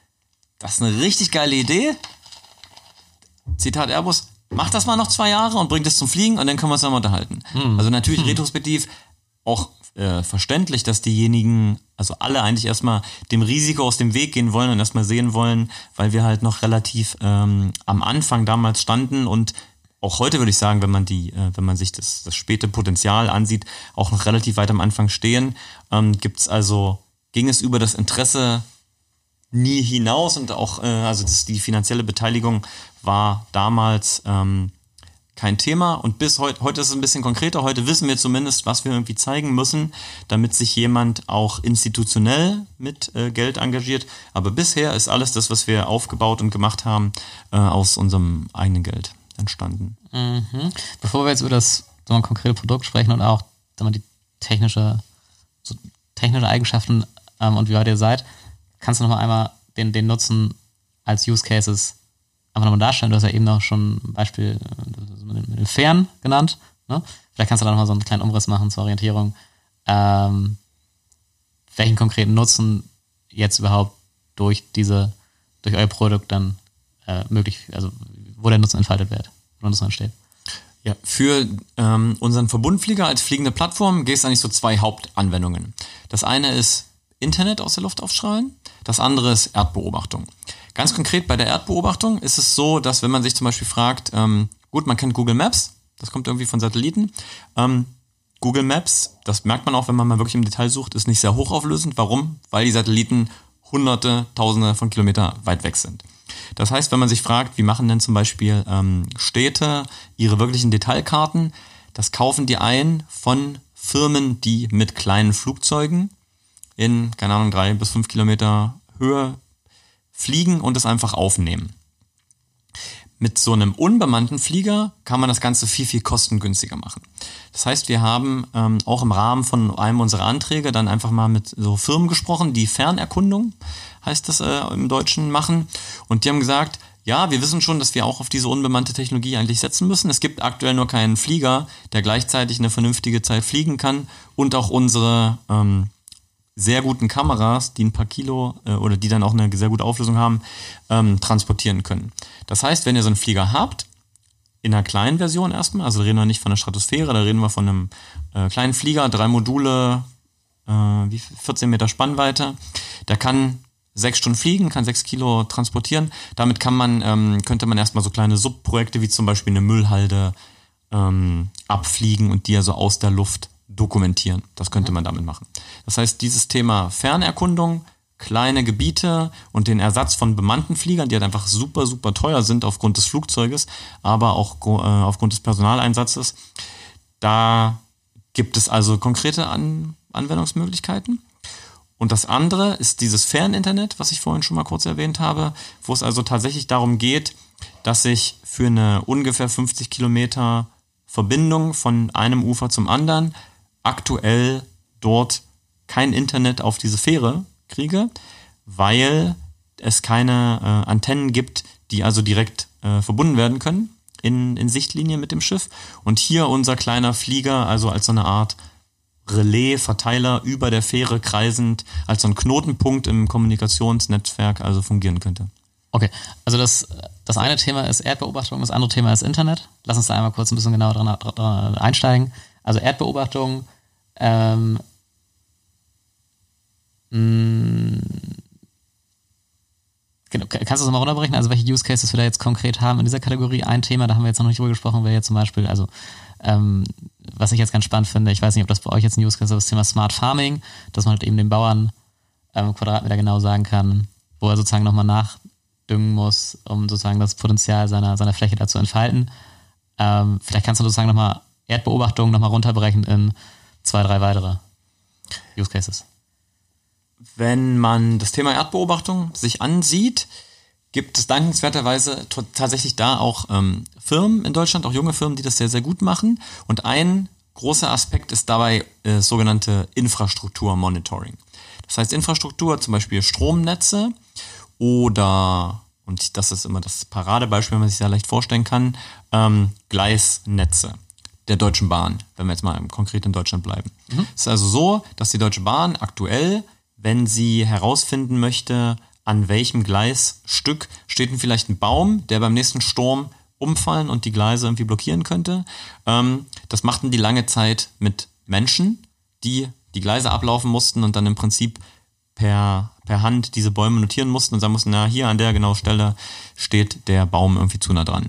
das ist eine richtig geile Idee. Zitat Airbus, mach das mal noch zwei Jahre und bringt es zum Fliegen und dann können wir uns nochmal unterhalten. Hm. Also natürlich hm. retrospektiv auch äh, verständlich, dass diejenigen, also alle eigentlich erstmal dem Risiko aus dem Weg gehen wollen und erstmal sehen wollen, weil wir halt noch relativ ähm, am Anfang damals standen und auch heute würde ich sagen, wenn man die, äh, wenn man sich das, das späte Potenzial ansieht, auch noch relativ weit am Anfang stehen, ähm, gibt also, ging es über das Interesse nie hinaus und auch, äh, also das, die finanzielle Beteiligung war damals ähm, kein Thema und bis heute, heute ist es ein bisschen konkreter, heute wissen wir zumindest, was wir irgendwie zeigen müssen, damit sich jemand auch institutionell mit äh, Geld engagiert. Aber bisher ist alles das, was wir aufgebaut und gemacht haben, äh, aus unserem eigenen Geld entstanden. Mhm. Bevor wir jetzt über das so ein konkrete Produkt sprechen und auch die technische, so technische Eigenschaften ähm, und wie weit ihr seid, kannst du noch mal einmal den, den Nutzen als Use Cases einfach nochmal darstellen. Du hast ja eben noch schon ein Beispiel äh, mit dem Fern genannt. Ne? Vielleicht kannst du da nochmal so einen kleinen Umriss machen zur Orientierung. Ähm, welchen konkreten Nutzen jetzt überhaupt durch diese, durch euer Produkt dann äh, möglich, also wo der Nutzen entfaltet wird, wo der Nutzen entsteht. Ja, für ähm, unseren Verbundflieger als fliegende Plattform geht es eigentlich so zwei Hauptanwendungen. Das eine ist Internet aus der Luft aufstrahlen, das andere ist Erdbeobachtung. Ganz konkret bei der Erdbeobachtung ist es so, dass wenn man sich zum Beispiel fragt, ähm, gut, man kennt Google Maps, das kommt irgendwie von Satelliten. Ähm, Google Maps, das merkt man auch, wenn man mal wirklich im Detail sucht, ist nicht sehr hochauflösend. Warum? Weil die Satelliten hunderte, tausende von Kilometer weit weg sind. Das heißt, wenn man sich fragt, wie machen denn zum Beispiel ähm, Städte ihre wirklichen Detailkarten, das kaufen die ein von Firmen, die mit kleinen Flugzeugen in, keine Ahnung, drei bis fünf Kilometer Höhe fliegen und es einfach aufnehmen. Mit so einem unbemannten Flieger kann man das Ganze viel, viel kostengünstiger machen. Das heißt, wir haben ähm, auch im Rahmen von einem unserer Anträge dann einfach mal mit so Firmen gesprochen, die Fernerkundung, heißt das äh, im Deutschen, machen. Und die haben gesagt, ja, wir wissen schon, dass wir auch auf diese unbemannte Technologie eigentlich setzen müssen. Es gibt aktuell nur keinen Flieger, der gleichzeitig eine vernünftige Zeit fliegen kann und auch unsere ähm, sehr guten Kameras, die ein paar Kilo äh, oder die dann auch eine sehr gute Auflösung haben, ähm, transportieren können. Das heißt, wenn ihr so einen Flieger habt, in einer kleinen Version erstmal, also reden wir nicht von der Stratosphäre, da reden wir von einem äh, kleinen Flieger, drei Module, äh, wie 14 Meter Spannweite, der kann sechs Stunden fliegen, kann sechs Kilo transportieren. Damit kann man, ähm, könnte man erstmal so kleine Subprojekte wie zum Beispiel eine Müllhalde ähm, abfliegen und die also aus der Luft dokumentieren. Das könnte man damit machen. Das heißt, dieses Thema Fernerkundung, kleine Gebiete und den Ersatz von bemannten Fliegern, die halt einfach super, super teuer sind aufgrund des Flugzeuges, aber auch äh, aufgrund des Personaleinsatzes, da gibt es also konkrete An Anwendungsmöglichkeiten. Und das andere ist dieses Ferninternet, was ich vorhin schon mal kurz erwähnt habe, wo es also tatsächlich darum geht, dass ich für eine ungefähr 50 Kilometer Verbindung von einem Ufer zum anderen aktuell dort kein Internet auf diese Fähre kriege, weil es keine äh, Antennen gibt, die also direkt äh, verbunden werden können in, in Sichtlinie mit dem Schiff. Und hier unser kleiner Flieger, also als so eine Art Relais, Verteiler über der Fähre kreisend, als so ein Knotenpunkt im Kommunikationsnetzwerk also fungieren könnte. Okay, also das, das eine Thema ist Erdbeobachtung, das andere Thema ist Internet. Lass uns da einmal kurz ein bisschen genauer dran, dran einsteigen. Also Erdbeobachtung, ähm, mh, mm, genau, kannst du das mal runterbrechen? Also welche Use Cases wir da jetzt konkret haben in dieser Kategorie? Ein Thema, da haben wir jetzt noch nicht drüber gesprochen, wäre jetzt zum Beispiel, also ähm, was ich jetzt ganz spannend finde, ich weiß nicht, ob das bei euch jetzt ein Use Case ist, das Thema Smart Farming, dass man halt eben den Bauern ähm, Quadratmeter genau sagen kann, wo er sozusagen nochmal nach düngen muss, um sozusagen das Potenzial seiner, seiner Fläche dazu entfalten. Ähm, vielleicht kannst du sozusagen nochmal Erdbeobachtungen nochmal runterbrechen in zwei, drei weitere Use Cases. Wenn man das Thema Erdbeobachtung sich ansieht, gibt es dankenswerterweise tatsächlich da auch ähm, Firmen in Deutschland, auch junge Firmen, die das sehr, sehr gut machen. Und ein großer Aspekt ist dabei äh, sogenannte Infrastruktur-Monitoring. Das heißt Infrastruktur, zum Beispiel Stromnetze oder, und das ist immer das Paradebeispiel, wenn man sich sehr leicht vorstellen kann, ähm, Gleisnetze der Deutschen Bahn, wenn wir jetzt mal konkret in Deutschland bleiben. Mhm. Es ist also so, dass die Deutsche Bahn aktuell, wenn sie herausfinden möchte, an welchem Gleisstück steht denn vielleicht ein Baum, der beim nächsten Sturm umfallen und die Gleise irgendwie blockieren könnte. Ähm, das machten die lange Zeit mit Menschen, die die Gleise ablaufen mussten und dann im Prinzip per, per Hand diese Bäume notieren mussten und sagen mussten, na, hier an der genauen Stelle steht der Baum irgendwie zu nah dran.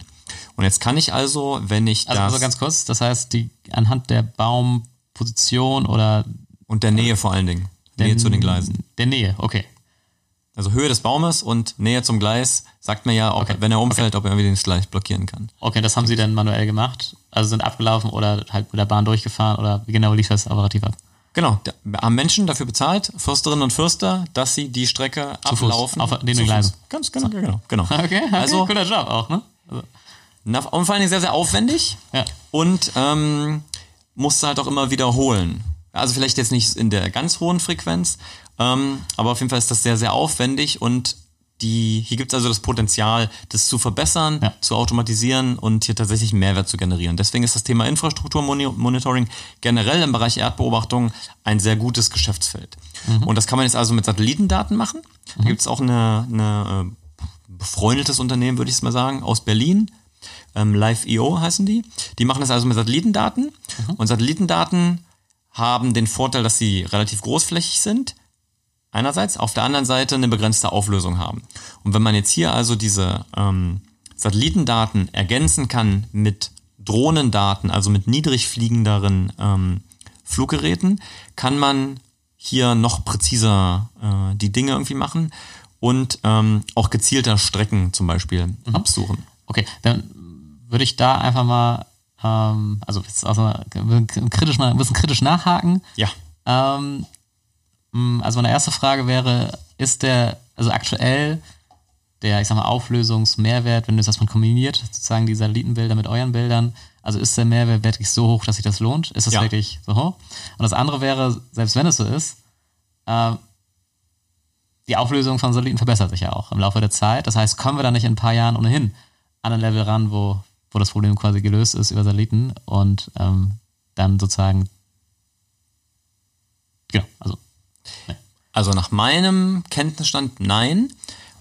Und jetzt kann ich also, wenn ich also, das... Also ganz kurz, das heißt, die anhand der Baumposition oder... Und der Nähe vor allen Dingen. Nähe den, zu den Gleisen. Der Nähe, okay. Also Höhe des Baumes und Nähe zum Gleis sagt mir ja, ob, okay. wenn er umfällt, okay. ob er irgendwie den Gleis blockieren kann. Okay, das haben Sie dann manuell gemacht? Also sind abgelaufen oder halt mit der Bahn durchgefahren oder wie genau lief das operativ ab? Genau, haben Menschen dafür bezahlt, Fürsterinnen und Fürster, dass sie die Strecke zu ablaufen. Fuß, auf den Gleisen. Ganz genau, genau, genau. Okay, okay, also cooler Job auch, ne? Also. Na, und vor allen Dingen sehr, sehr aufwendig ja. und ähm, musste halt auch immer wiederholen. Also vielleicht jetzt nicht in der ganz hohen Frequenz, ähm, aber auf jeden Fall ist das sehr, sehr aufwendig und die, hier gibt es also das Potenzial, das zu verbessern, ja. zu automatisieren und hier tatsächlich Mehrwert zu generieren. Deswegen ist das Thema Infrastrukturmonitoring generell im Bereich Erdbeobachtung ein sehr gutes Geschäftsfeld. Mhm. Und das kann man jetzt also mit Satellitendaten machen. Mhm. Da gibt es auch eine, eine äh, befreundetes Unternehmen, würde ich es mal sagen, aus Berlin. Ähm, Live.io heißen die. Die machen das also mit Satellitendaten. Mhm. Und Satellitendaten haben den Vorteil, dass sie relativ großflächig sind einerseits, auf der anderen Seite eine begrenzte Auflösung haben. Und wenn man jetzt hier also diese ähm, Satellitendaten ergänzen kann mit Drohnendaten, also mit niedrig fliegenderen ähm, Fluggeräten, kann man hier noch präziser äh, die Dinge irgendwie machen und ähm, auch gezielter Strecken zum Beispiel mhm. absuchen. Okay, dann würde ich da einfach mal, ähm, also, also kritisch mal, ein bisschen kritisch nachhaken. Ja. Ähm, hm, also meine erste Frage wäre, ist der, also aktuell der, ich sag mal, Auflösungsmehrwert, wenn du das mal kombiniert, sozusagen die Satellitenbilder mit euren Bildern, also ist der Mehrwert wirklich so hoch, dass sich das lohnt? Ist das ja. wirklich so hoch? Und das andere wäre, selbst wenn es so ist, äh, die Auflösung von Satelliten verbessert sich ja auch im Laufe der Zeit. Das heißt, kommen wir da nicht in ein paar Jahren ohnehin an ein Level ran, wo, wo das Problem quasi gelöst ist über Satelliten und ähm, dann sozusagen, genau, also also nach meinem Kenntnisstand nein,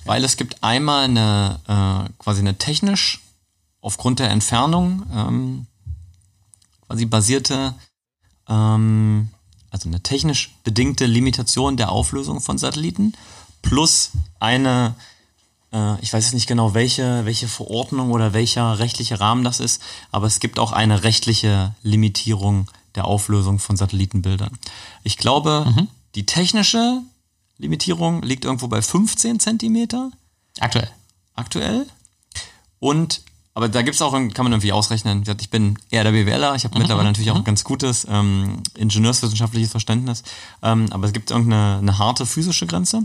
weil es gibt einmal eine äh, quasi eine technisch aufgrund der Entfernung ähm, quasi basierte, ähm, also eine technisch bedingte Limitation der Auflösung von Satelliten. plus eine, äh, ich weiß jetzt nicht genau, welche, welche Verordnung oder welcher rechtliche Rahmen das ist, aber es gibt auch eine rechtliche Limitierung der Auflösung von Satellitenbildern. Ich glaube, Mhm. die technische Limitierung liegt irgendwo bei 15 Zentimeter Aktuell. aktuell. Und aber da gibt's auch, kann man irgendwie ausrechnen. Ich bin eher der BWLer, ich habe mittlerweile natürlich auch ein ganz gutes ähm, ingenieurswissenschaftliches Verständnis. Ähm, aber es gibt irgendeine eine harte physische Grenze.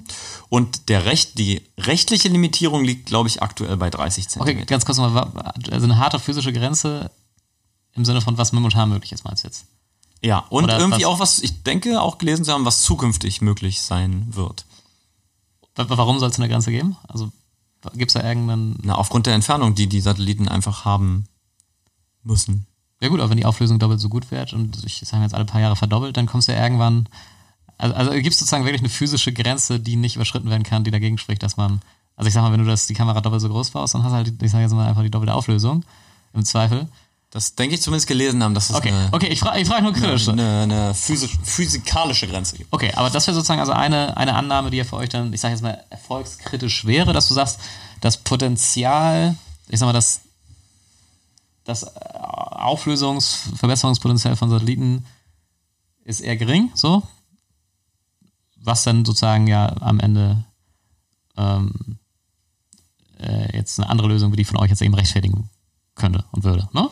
Und der Recht, die rechtliche Limitierung liegt, glaube ich, aktuell bei 30 Okay, Zentimeter. ganz kurz mal, wa- also eine harte physische Grenze im Sinne von was momentan möglich ist, meinst du jetzt? Ja, und Oder irgendwie was- auch was, ich denke, auch gelesen zu haben, was zukünftig möglich sein wird. Wa- Warum soll es eine Grenze geben? Also gibt es da irgendeinen. Na, aufgrund der Entfernung, die die Satelliten einfach haben müssen. Ja gut, aber wenn die Auflösung doppelt so gut wird und sich sagen wir jetzt alle paar Jahre verdoppelt, dann kommst du ja irgendwann. Also, also gibt es sozusagen wirklich eine physische Grenze, die nicht überschritten werden kann, die dagegen spricht, dass man. Also ich sag mal, wenn du das, die Kamera doppelt so groß baust, dann hast du halt, ich sage jetzt mal einfach die doppelte Auflösung. Im Zweifel. Das denke ich zumindest gelesen haben, dass es Okay, eine, okay, ich frage ich frag nur kritisch. eine, eine physisch, physikalische Grenze gibt. Okay, aber das wäre sozusagen also eine, eine Annahme, die ja für euch dann, ich sage jetzt mal, erfolgskritisch wäre, dass du sagst, das Potenzial, ich sag mal, das, das äh, Auflösungs-, Verbesserungspotenzial von Satelliten ist eher gering, so. Was dann sozusagen ja am Ende ähm, äh, jetzt eine andere Lösung, wie die von euch jetzt eben rechtfertigen könnte und würde, ne?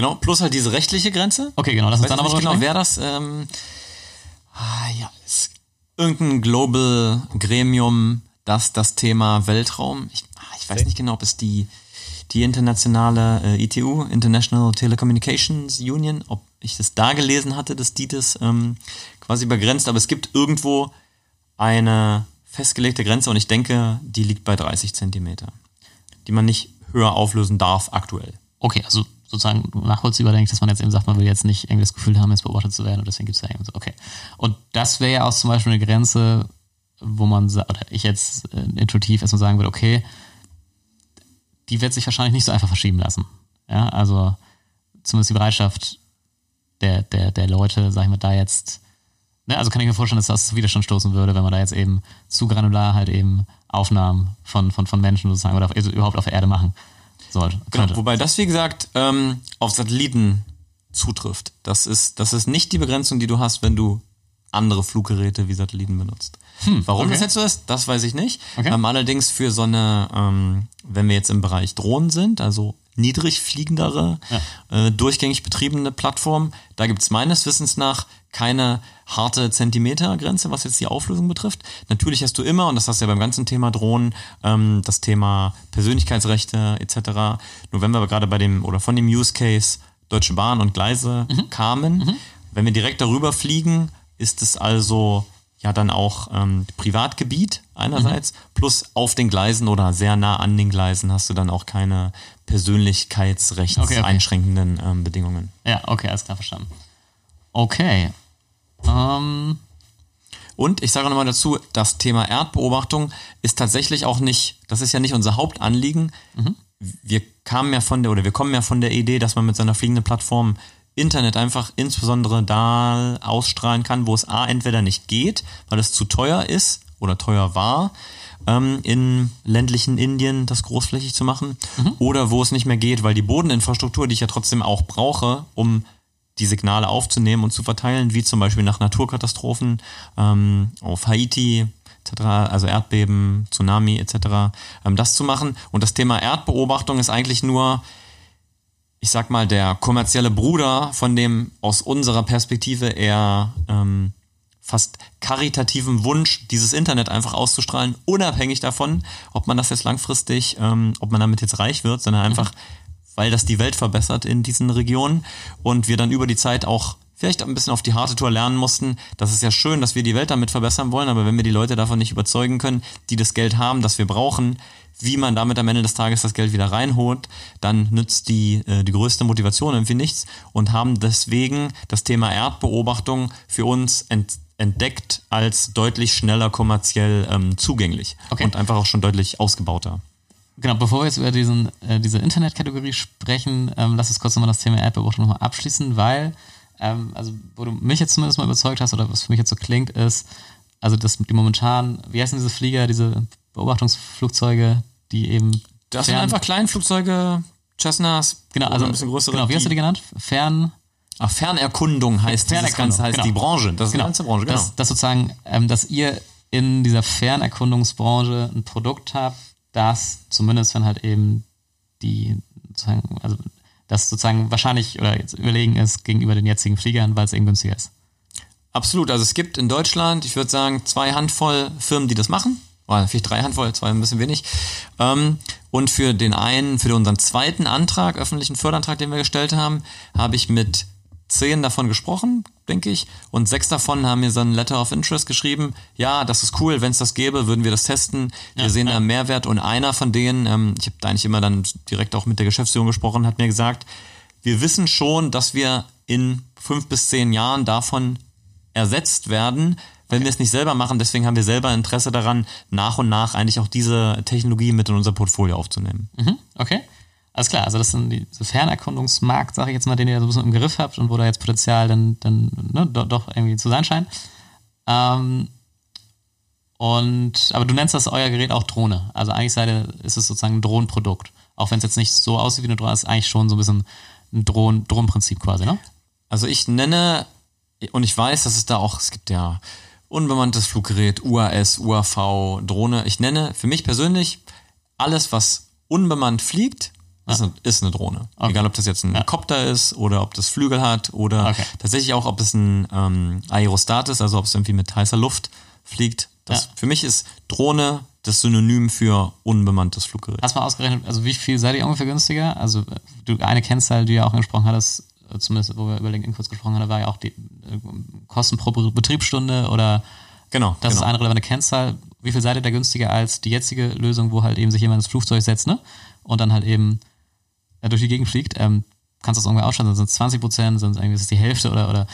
Genau, plus halt diese rechtliche Grenze. Okay, genau, lass uns dann aber genau, wer das, ähm, ah, ja, ist irgendein Global Gremium, das das Thema Weltraum, ich, ah, ich weiß nicht genau, ob es die, die internationale äh, ITU, International Telecommunications Union, ob ich das da gelesen hatte, dass die das ähm, quasi begrenzt, aber es gibt irgendwo eine festgelegte Grenze und ich denke, die liegt bei 30 Zentimeter, die man nicht höher auflösen darf aktuell. Okay, also sozusagen nachvollziehbar denke ich, dass man jetzt eben sagt, man will jetzt nicht irgendwie das Gefühl haben, jetzt beobachtet zu werden und deswegen gibt es da irgendwie so, okay. Und das wäre ja auch zum Beispiel eine Grenze, wo man, oder ich jetzt äh, intuitiv erstmal sagen würde, okay, die wird sich wahrscheinlich nicht so einfach verschieben lassen. Ja, also zumindest die Bereitschaft der, der, der Leute, sag ich mal, da jetzt, ne, also kann ich mir vorstellen, dass das zu Widerstand stoßen würde, wenn man da jetzt eben zu granular halt eben Aufnahmen von, von, von Menschen sozusagen oder auf, also überhaupt auf der Erde machen sollte. Genau, wobei das, wie gesagt, ähm, auf Satelliten zutrifft. Das ist, das ist nicht die Begrenzung, die du hast, wenn du andere Fluggeräte wie Satelliten benutzt. Warum okay. das jetzt so ist, das weiß ich nicht. Okay. Ähm, allerdings für so eine, ähm, wenn wir jetzt im Bereich Drohnen sind, also niedrig fliegendere, äh, durchgängig betriebene Plattformen, da gibt's meines Wissens nach keine harte Zentimetergrenze, was jetzt die Auflösung betrifft. Natürlich hast du immer, und das hast du ja beim ganzen Thema Drohnen, ähm, das Thema Persönlichkeitsrechte etc. Nur wenn wir aber gerade bei dem oder von dem Use Case Deutsche Bahn und Gleise kamen, wenn wir direkt darüber fliegen, ist es also ja dann auch ähm, Privatgebiet einerseits, plus auf den Gleisen oder sehr nah an den Gleisen hast du dann auch keine persönlichkeitsrechtseinschränkenden ähm, Bedingungen. Ja, okay, alles klar verstanden. Okay. Ähm, Und ich sage nochmal dazu, das Thema Erdbeobachtung ist tatsächlich auch nicht, das ist ja nicht unser Hauptanliegen. Wir kamen ja von der, oder wir kommen ja von der Idee, dass man mit seiner fliegenden Plattform Internet einfach insbesondere da ausstrahlen kann, wo es A entweder nicht geht, weil es zu teuer ist oder teuer war, ähm, in ländlichen Indien das großflächig zu machen, oder wo es nicht mehr geht, weil die Bodeninfrastruktur, die ich ja trotzdem auch brauche, um die Signale aufzunehmen und zu verteilen, wie zum Beispiel nach Naturkatastrophen ähm, auf Haiti etc., also Erdbeben, Tsunami etc., ähm, das zu machen. Und das Thema Erdbeobachtung ist eigentlich nur, ich sag mal, der kommerzielle Bruder von dem aus unserer Perspektive eher ähm, fast karitativen Wunsch, dieses Internet einfach auszustrahlen, unabhängig davon, ob man das jetzt langfristig, ähm, ob man damit jetzt reich wird, sondern einfach, weil das die Welt verbessert in diesen Regionen und wir dann über die Zeit auch vielleicht ein bisschen auf die harte Tour lernen mussten. Das ist ja schön, dass wir die Welt damit verbessern wollen, aber wenn wir die Leute davon nicht überzeugen können, die das Geld haben, das wir brauchen, wie man damit am Ende des Tages das Geld wieder reinholt, dann nützt die, äh, die größte Motivation irgendwie nichts und haben deswegen das Thema Erdbeobachtung für uns ent entdeckt als deutlich schneller kommerziell ähm, zugänglich Okay. und einfach auch schon deutlich ausgebauter. genau, bevor wir jetzt über diesen, äh, diese Internetkategorie sprechen, ähm, lass uns kurz nochmal das Thema Erdbeobachtung nochmal abschließen, weil, ähm, also wo du mich jetzt zumindest mal überzeugt hast, oder was für mich jetzt so klingt, ist, also das die momentan, wie heißen diese Flieger, diese Beobachtungsflugzeuge, die eben Das sind einfach Kleinflugzeuge, Cessnas, genau, also ein bisschen größere. genau, wie hast du die genannt? Fern Ach, Fernerkundung heißt Fernerkundung, Ganze, heißt genau. die Branche. Das ist genau, die ganze Branche, genau. dass, dass sozusagen, ähm, dass ihr in dieser Fernerkundungsbranche ein Produkt habt, das zumindest wenn halt eben die sozusagen, also das sozusagen wahrscheinlich oder jetzt überlegen ist gegenüber den jetzigen Fliegern, weil es eben günstiger ist. Absolut. Also es gibt in Deutschland, ich würde sagen, zwei Handvoll Firmen, die das machen. Oder vielleicht drei Handvoll, zwei ein bisschen wenig. Ähm, und für den einen, für unseren zweiten Antrag, öffentlichen Förderantrag, den wir gestellt haben, habe ich mit zehn davon gesprochen, denke ich. Und sechs davon haben mir so ein Letter of Interest geschrieben. Ja, das ist cool, wenn es das gäbe, würden wir das testen. Wir Ja, sehen ja. da einen Mehrwert. Und einer von denen, ähm, ich habe da eigentlich immer dann direkt auch mit der Geschäftsführung gesprochen, hat mir gesagt, wir wissen schon, dass wir in fünf bis zehn Jahren davon ersetzt werden, wenn wir es nicht selber machen. Deswegen haben wir selber Interesse daran, nach und nach eigentlich auch diese Technologie mit in unser Portfolio aufzunehmen. Mhm, okay. Alles klar, also das sind die so Fernerkundungsmarkt, sage ich jetzt mal, den ihr so ein bisschen im Griff habt und wo da jetzt Potenzial dann, dann ne, do, doch irgendwie zu sein scheint. Ähm, und aber du nennst das euer Gerät auch Drohne. Also eigentlich seid ihr, ist es sozusagen ein Drohnenprodukt. Auch wenn es jetzt nicht so aussieht wie eine Drohne, ist es eigentlich schon so ein bisschen ein Drohnen, Drohnenprinzip quasi, ne? Also ich nenne, und ich weiß, dass es da auch, es gibt ja unbemanntes Fluggerät, UAS, UAV, Drohne. Ich nenne für mich persönlich alles, was unbemannt fliegt, ist, eine, ist eine Drohne. Egal, ob das jetzt ein Copter ist oder ob das Flügel hat oder Okay. tatsächlich auch, ob es ein ähm, Aerostat ist, also ob es irgendwie mit heißer Luft fliegt. Das, Ja. Für mich ist Drohne das Synonym für unbemanntes Fluggerät. Hast du mal ausgerechnet, also wie viel seid ihr ungefähr günstiger? Also du, eine Kennzahl, die du ja auch angesprochen hattest, äh, zumindest wo wir über LinkedIn kurz gesprochen haben, war ja auch die äh, Kosten pro Be- Betriebsstunde oder Genau, das genau. ist eine relevante Kennzahl. Wie viel seid ihr da günstiger als die jetzige Lösung, wo halt eben sich jemand ins Flugzeug setzt, ne? Und dann halt eben äh, durch die Gegend fliegt? Ähm, kannst du das irgendwie ausschätzen? Sind es 20 Prozent? Sind es irgendwie die Hälfte oder, oder?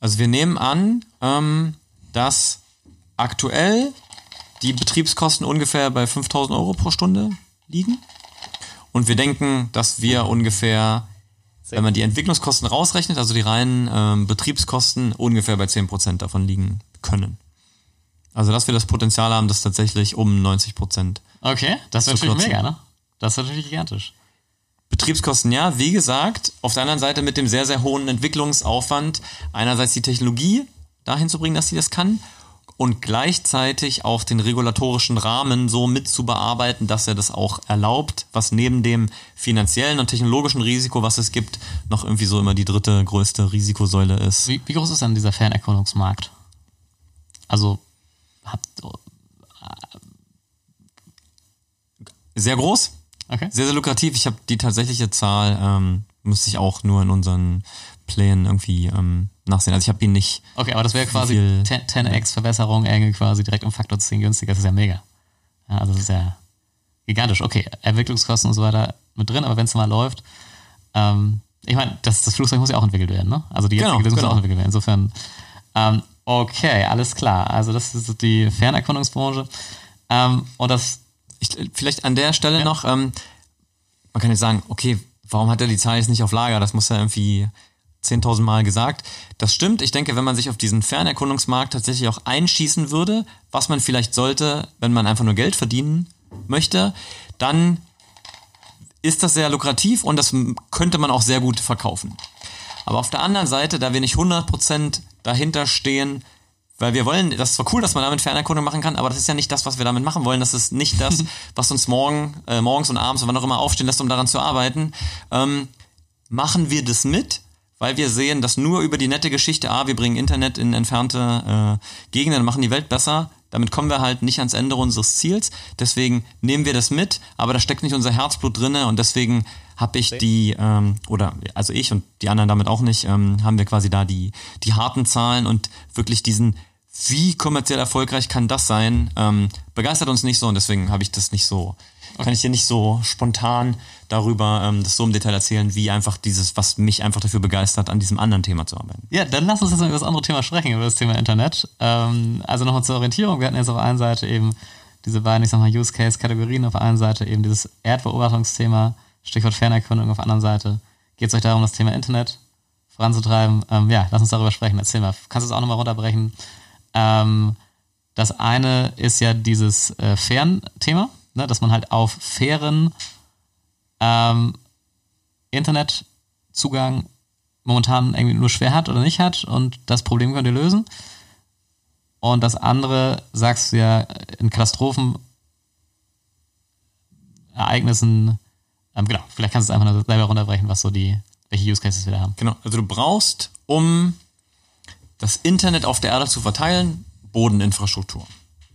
Also wir nehmen an, ähm, dass aktuell die Betriebskosten ungefähr bei 5000 Euro pro Stunde liegen. Und wir denken, dass wir ungefähr, wenn man die Entwicklungskosten rausrechnet, also die reinen ähm, Betriebskosten, ungefähr bei 10% davon liegen können. Also dass wir das Potenzial haben, das tatsächlich um 90%. Okay, das Zu natürlich mega, ne? Das wäre natürlich gigantisch. Betriebskosten ja, wie gesagt, auf der anderen Seite mit dem sehr, sehr hohen Entwicklungsaufwand, einerseits die Technologie dahin zu bringen, dass sie das kann und gleichzeitig auch den regulatorischen Rahmen so mit zu bearbeiten, dass er das auch erlaubt, was neben dem finanziellen und technologischen Risiko, was es gibt, noch irgendwie so immer die dritte größte Risikosäule ist. Wie, wie groß ist denn dieser Fernerkundungsmarkt? Also, habt, Sehr groß, okay. sehr, sehr lukrativ. Ich habe die tatsächliche Zahl, ähm, müsste ich auch nur in unseren Plänen irgendwie ähm, nachsehen. Also ich habe ihn nicht Okay, aber das wäre quasi viel- 10, 10x Verbesserung, irgendwie quasi direkt um Faktor 10 günstiger. Das ist ja mega. Ja, also das ist ja gigantisch. Okay, Entwicklungskosten und so weiter mit drin, aber wenn es mal läuft, ähm, ich meine, das, das Flugzeug muss ja auch entwickelt werden, ne? Also die jetzige Genau, Lösung muss genau. auch entwickelt werden. Insofern, ähm, okay, alles klar. Also das ist die Fernerkundungsbranche. Ähm, und das, ich, vielleicht an der Stelle noch, ähm, man kann jetzt sagen, okay, warum hat er die Zahl jetzt nicht auf Lager? Das muss er irgendwie 10.000 Mal gesagt. Das stimmt. Ich denke, wenn man sich auf diesen Fernerkundungsmarkt tatsächlich auch einschießen würde, was man vielleicht sollte, wenn man einfach nur Geld verdienen möchte, dann ist das sehr lukrativ und das könnte man auch sehr gut verkaufen. Aber auf der anderen Seite, da wir nicht 100% dahinter stehen, weil wir wollen, das ist zwar cool, dass man damit Fernerkundung machen kann, aber das ist ja nicht das, was wir damit machen wollen. Das ist nicht das, was uns morgen, äh, morgens und abends und wann auch immer aufstehen lässt, um daran zu arbeiten. Ähm, machen wir das mit, weil wir sehen, dass nur über die nette Geschichte, ah, wir bringen Internet in entfernte äh, Gegenden, machen die Welt besser, damit kommen wir halt nicht ans Ende unseres Ziels. Deswegen nehmen wir das mit, aber da steckt nicht unser Herzblut drinne und deswegen habe ich die, ähm, oder also ich und die anderen damit auch nicht, ähm, haben wir quasi da die, die harten Zahlen und wirklich diesen, wie kommerziell erfolgreich kann das sein, ähm, begeistert uns nicht so und deswegen habe ich das nicht so, kann ich dir nicht so spontan darüber ähm, das so im Detail erzählen, wie einfach dieses, was mich einfach dafür begeistert, an diesem anderen Thema zu arbeiten. ja, dann lass uns jetzt mal über das andere Thema sprechen, über das Thema Internet. Ähm, also nochmal zur Orientierung. Wir hatten jetzt auf der einen Seite eben diese beiden, ich sag mal, Use-Case-Kategorien. Auf der einen Seite eben dieses Erdbeobachtungsthema, Stichwort Fernerkundung. Auf der anderen Seite geht es euch darum, das Thema Internet voranzutreiben. Ähm, ja, lass uns darüber sprechen. Erzähl mal. Kannst du es auch nochmal runterbrechen? Ähm, Das eine ist ja dieses äh, fairen Thema, ne, dass man halt auf fairen ähm, Internetzugang momentan irgendwie nur schwer hat oder nicht hat und das Problem könnt ihr lösen. Und das andere, sagst du ja, in Katastrophen, Ereignissen, ähm, genau, vielleicht kannst du es einfach selber runterbrechen, was so die, welche Use Cases wir da haben. Genau, also du brauchst, um das Internet auf der Erde zu verteilen, Bodeninfrastruktur.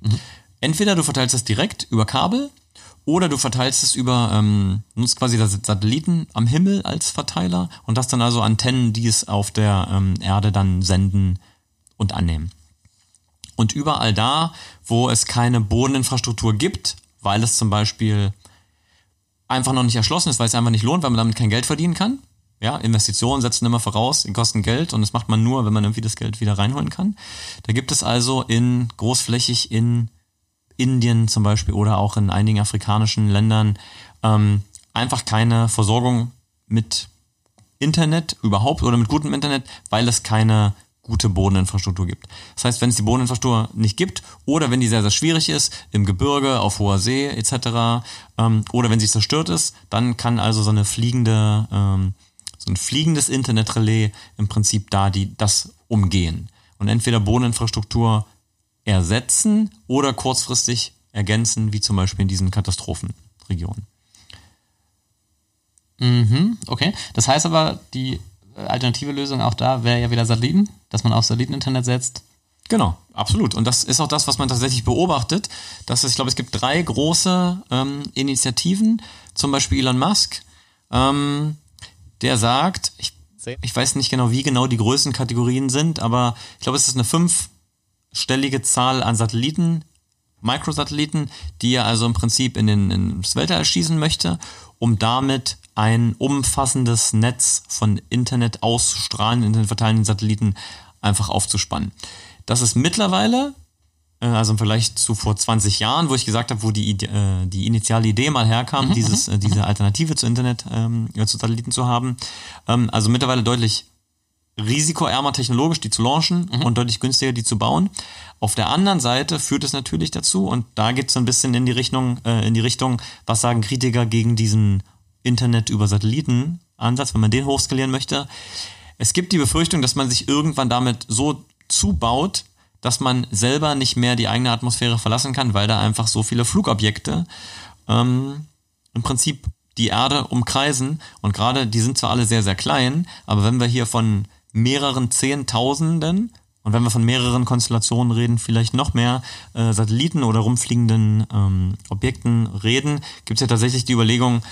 Mhm. Entweder du verteilst es direkt über Kabel oder du verteilst es über, ähm, nutzt quasi das Satelliten am Himmel als Verteiler und das dann also Antennen, die es auf der ähm, Erde dann senden und annehmen. Und überall da, wo es keine Bodeninfrastruktur gibt, weil es zum Beispiel einfach noch nicht erschlossen ist, weil es einfach nicht lohnt, weil man damit kein Geld verdienen kann. Ja, Investitionen setzen immer voraus, die kosten Geld und das macht man nur, wenn man irgendwie das Geld wieder reinholen kann. Da gibt es also in großflächig in Indien zum Beispiel oder auch in einigen afrikanischen Ländern ähm, einfach keine Versorgung mit Internet überhaupt oder mit gutem Internet, weil es keine gute Bodeninfrastruktur gibt. Das heißt, wenn es die Bodeninfrastruktur nicht gibt oder wenn die sehr, sehr schwierig ist, im Gebirge, auf hoher See etc. Ähm, oder wenn sie zerstört ist, dann kann also so eine fliegende, ähm, so ein fliegendes Internetrelais im Prinzip da die das umgehen. Und entweder Bodeninfrastruktur ersetzen oder kurzfristig ergänzen, wie zum Beispiel in diesen Katastrophenregionen. Mhm, okay. Das heißt aber, die alternative Lösung auch da wäre ja wieder Satelliten, dass man auf Satelliteninternet setzt. Genau, absolut. Und das ist auch das, was man tatsächlich beobachtet. Dass es, ich glaube, es gibt drei große ähm, Initiativen, zum Beispiel Elon Musk, ähm, der sagt, ich, ich weiß nicht genau, wie genau die Größenkategorien sind, aber ich glaube, es ist eine fünfstellige Zahl an Satelliten, Mikrosatelliten, die er also im Prinzip in den, ins Weltall schießen möchte, um damit ein umfassendes Netz von Internet ausstrahlenden, Internet verteilenden Satelliten einfach aufzuspannen. Das ist mittlerweile, äh, also im Vergleich zu vor 20 Jahren, wo ich gesagt habe, wo die, äh, die initiale Idee mal herkam, mhm. dieses, äh, diese Alternative zu Internet, ähm, zu Satelliten zu haben, ähm, also mittlerweile deutlich risikoärmer technologisch, die zu launchen mhm. und deutlich günstiger, die zu bauen. Auf der anderen Seite führt es natürlich dazu, und da geht es ein bisschen in die Richtung, äh, in die Richtung, was sagen Kritiker gegen diesen Internet über Satellitenansatz, wenn man den hochskalieren möchte. Es gibt die Befürchtung, dass man sich irgendwann damit so zubaut, dass man selber nicht mehr die eigene Atmosphäre verlassen kann, weil da einfach so viele Flugobjekte ähm, im Prinzip die Erde umkreisen und gerade die sind zwar alle sehr, sehr klein, aber wenn wir hier von mehreren Zehntausenden und wenn wir von mehreren Konstellationen reden, vielleicht noch mehr äh, Satelliten oder rumfliegenden ähm, Objekten reden, gibt es ja tatsächlich die Überlegung,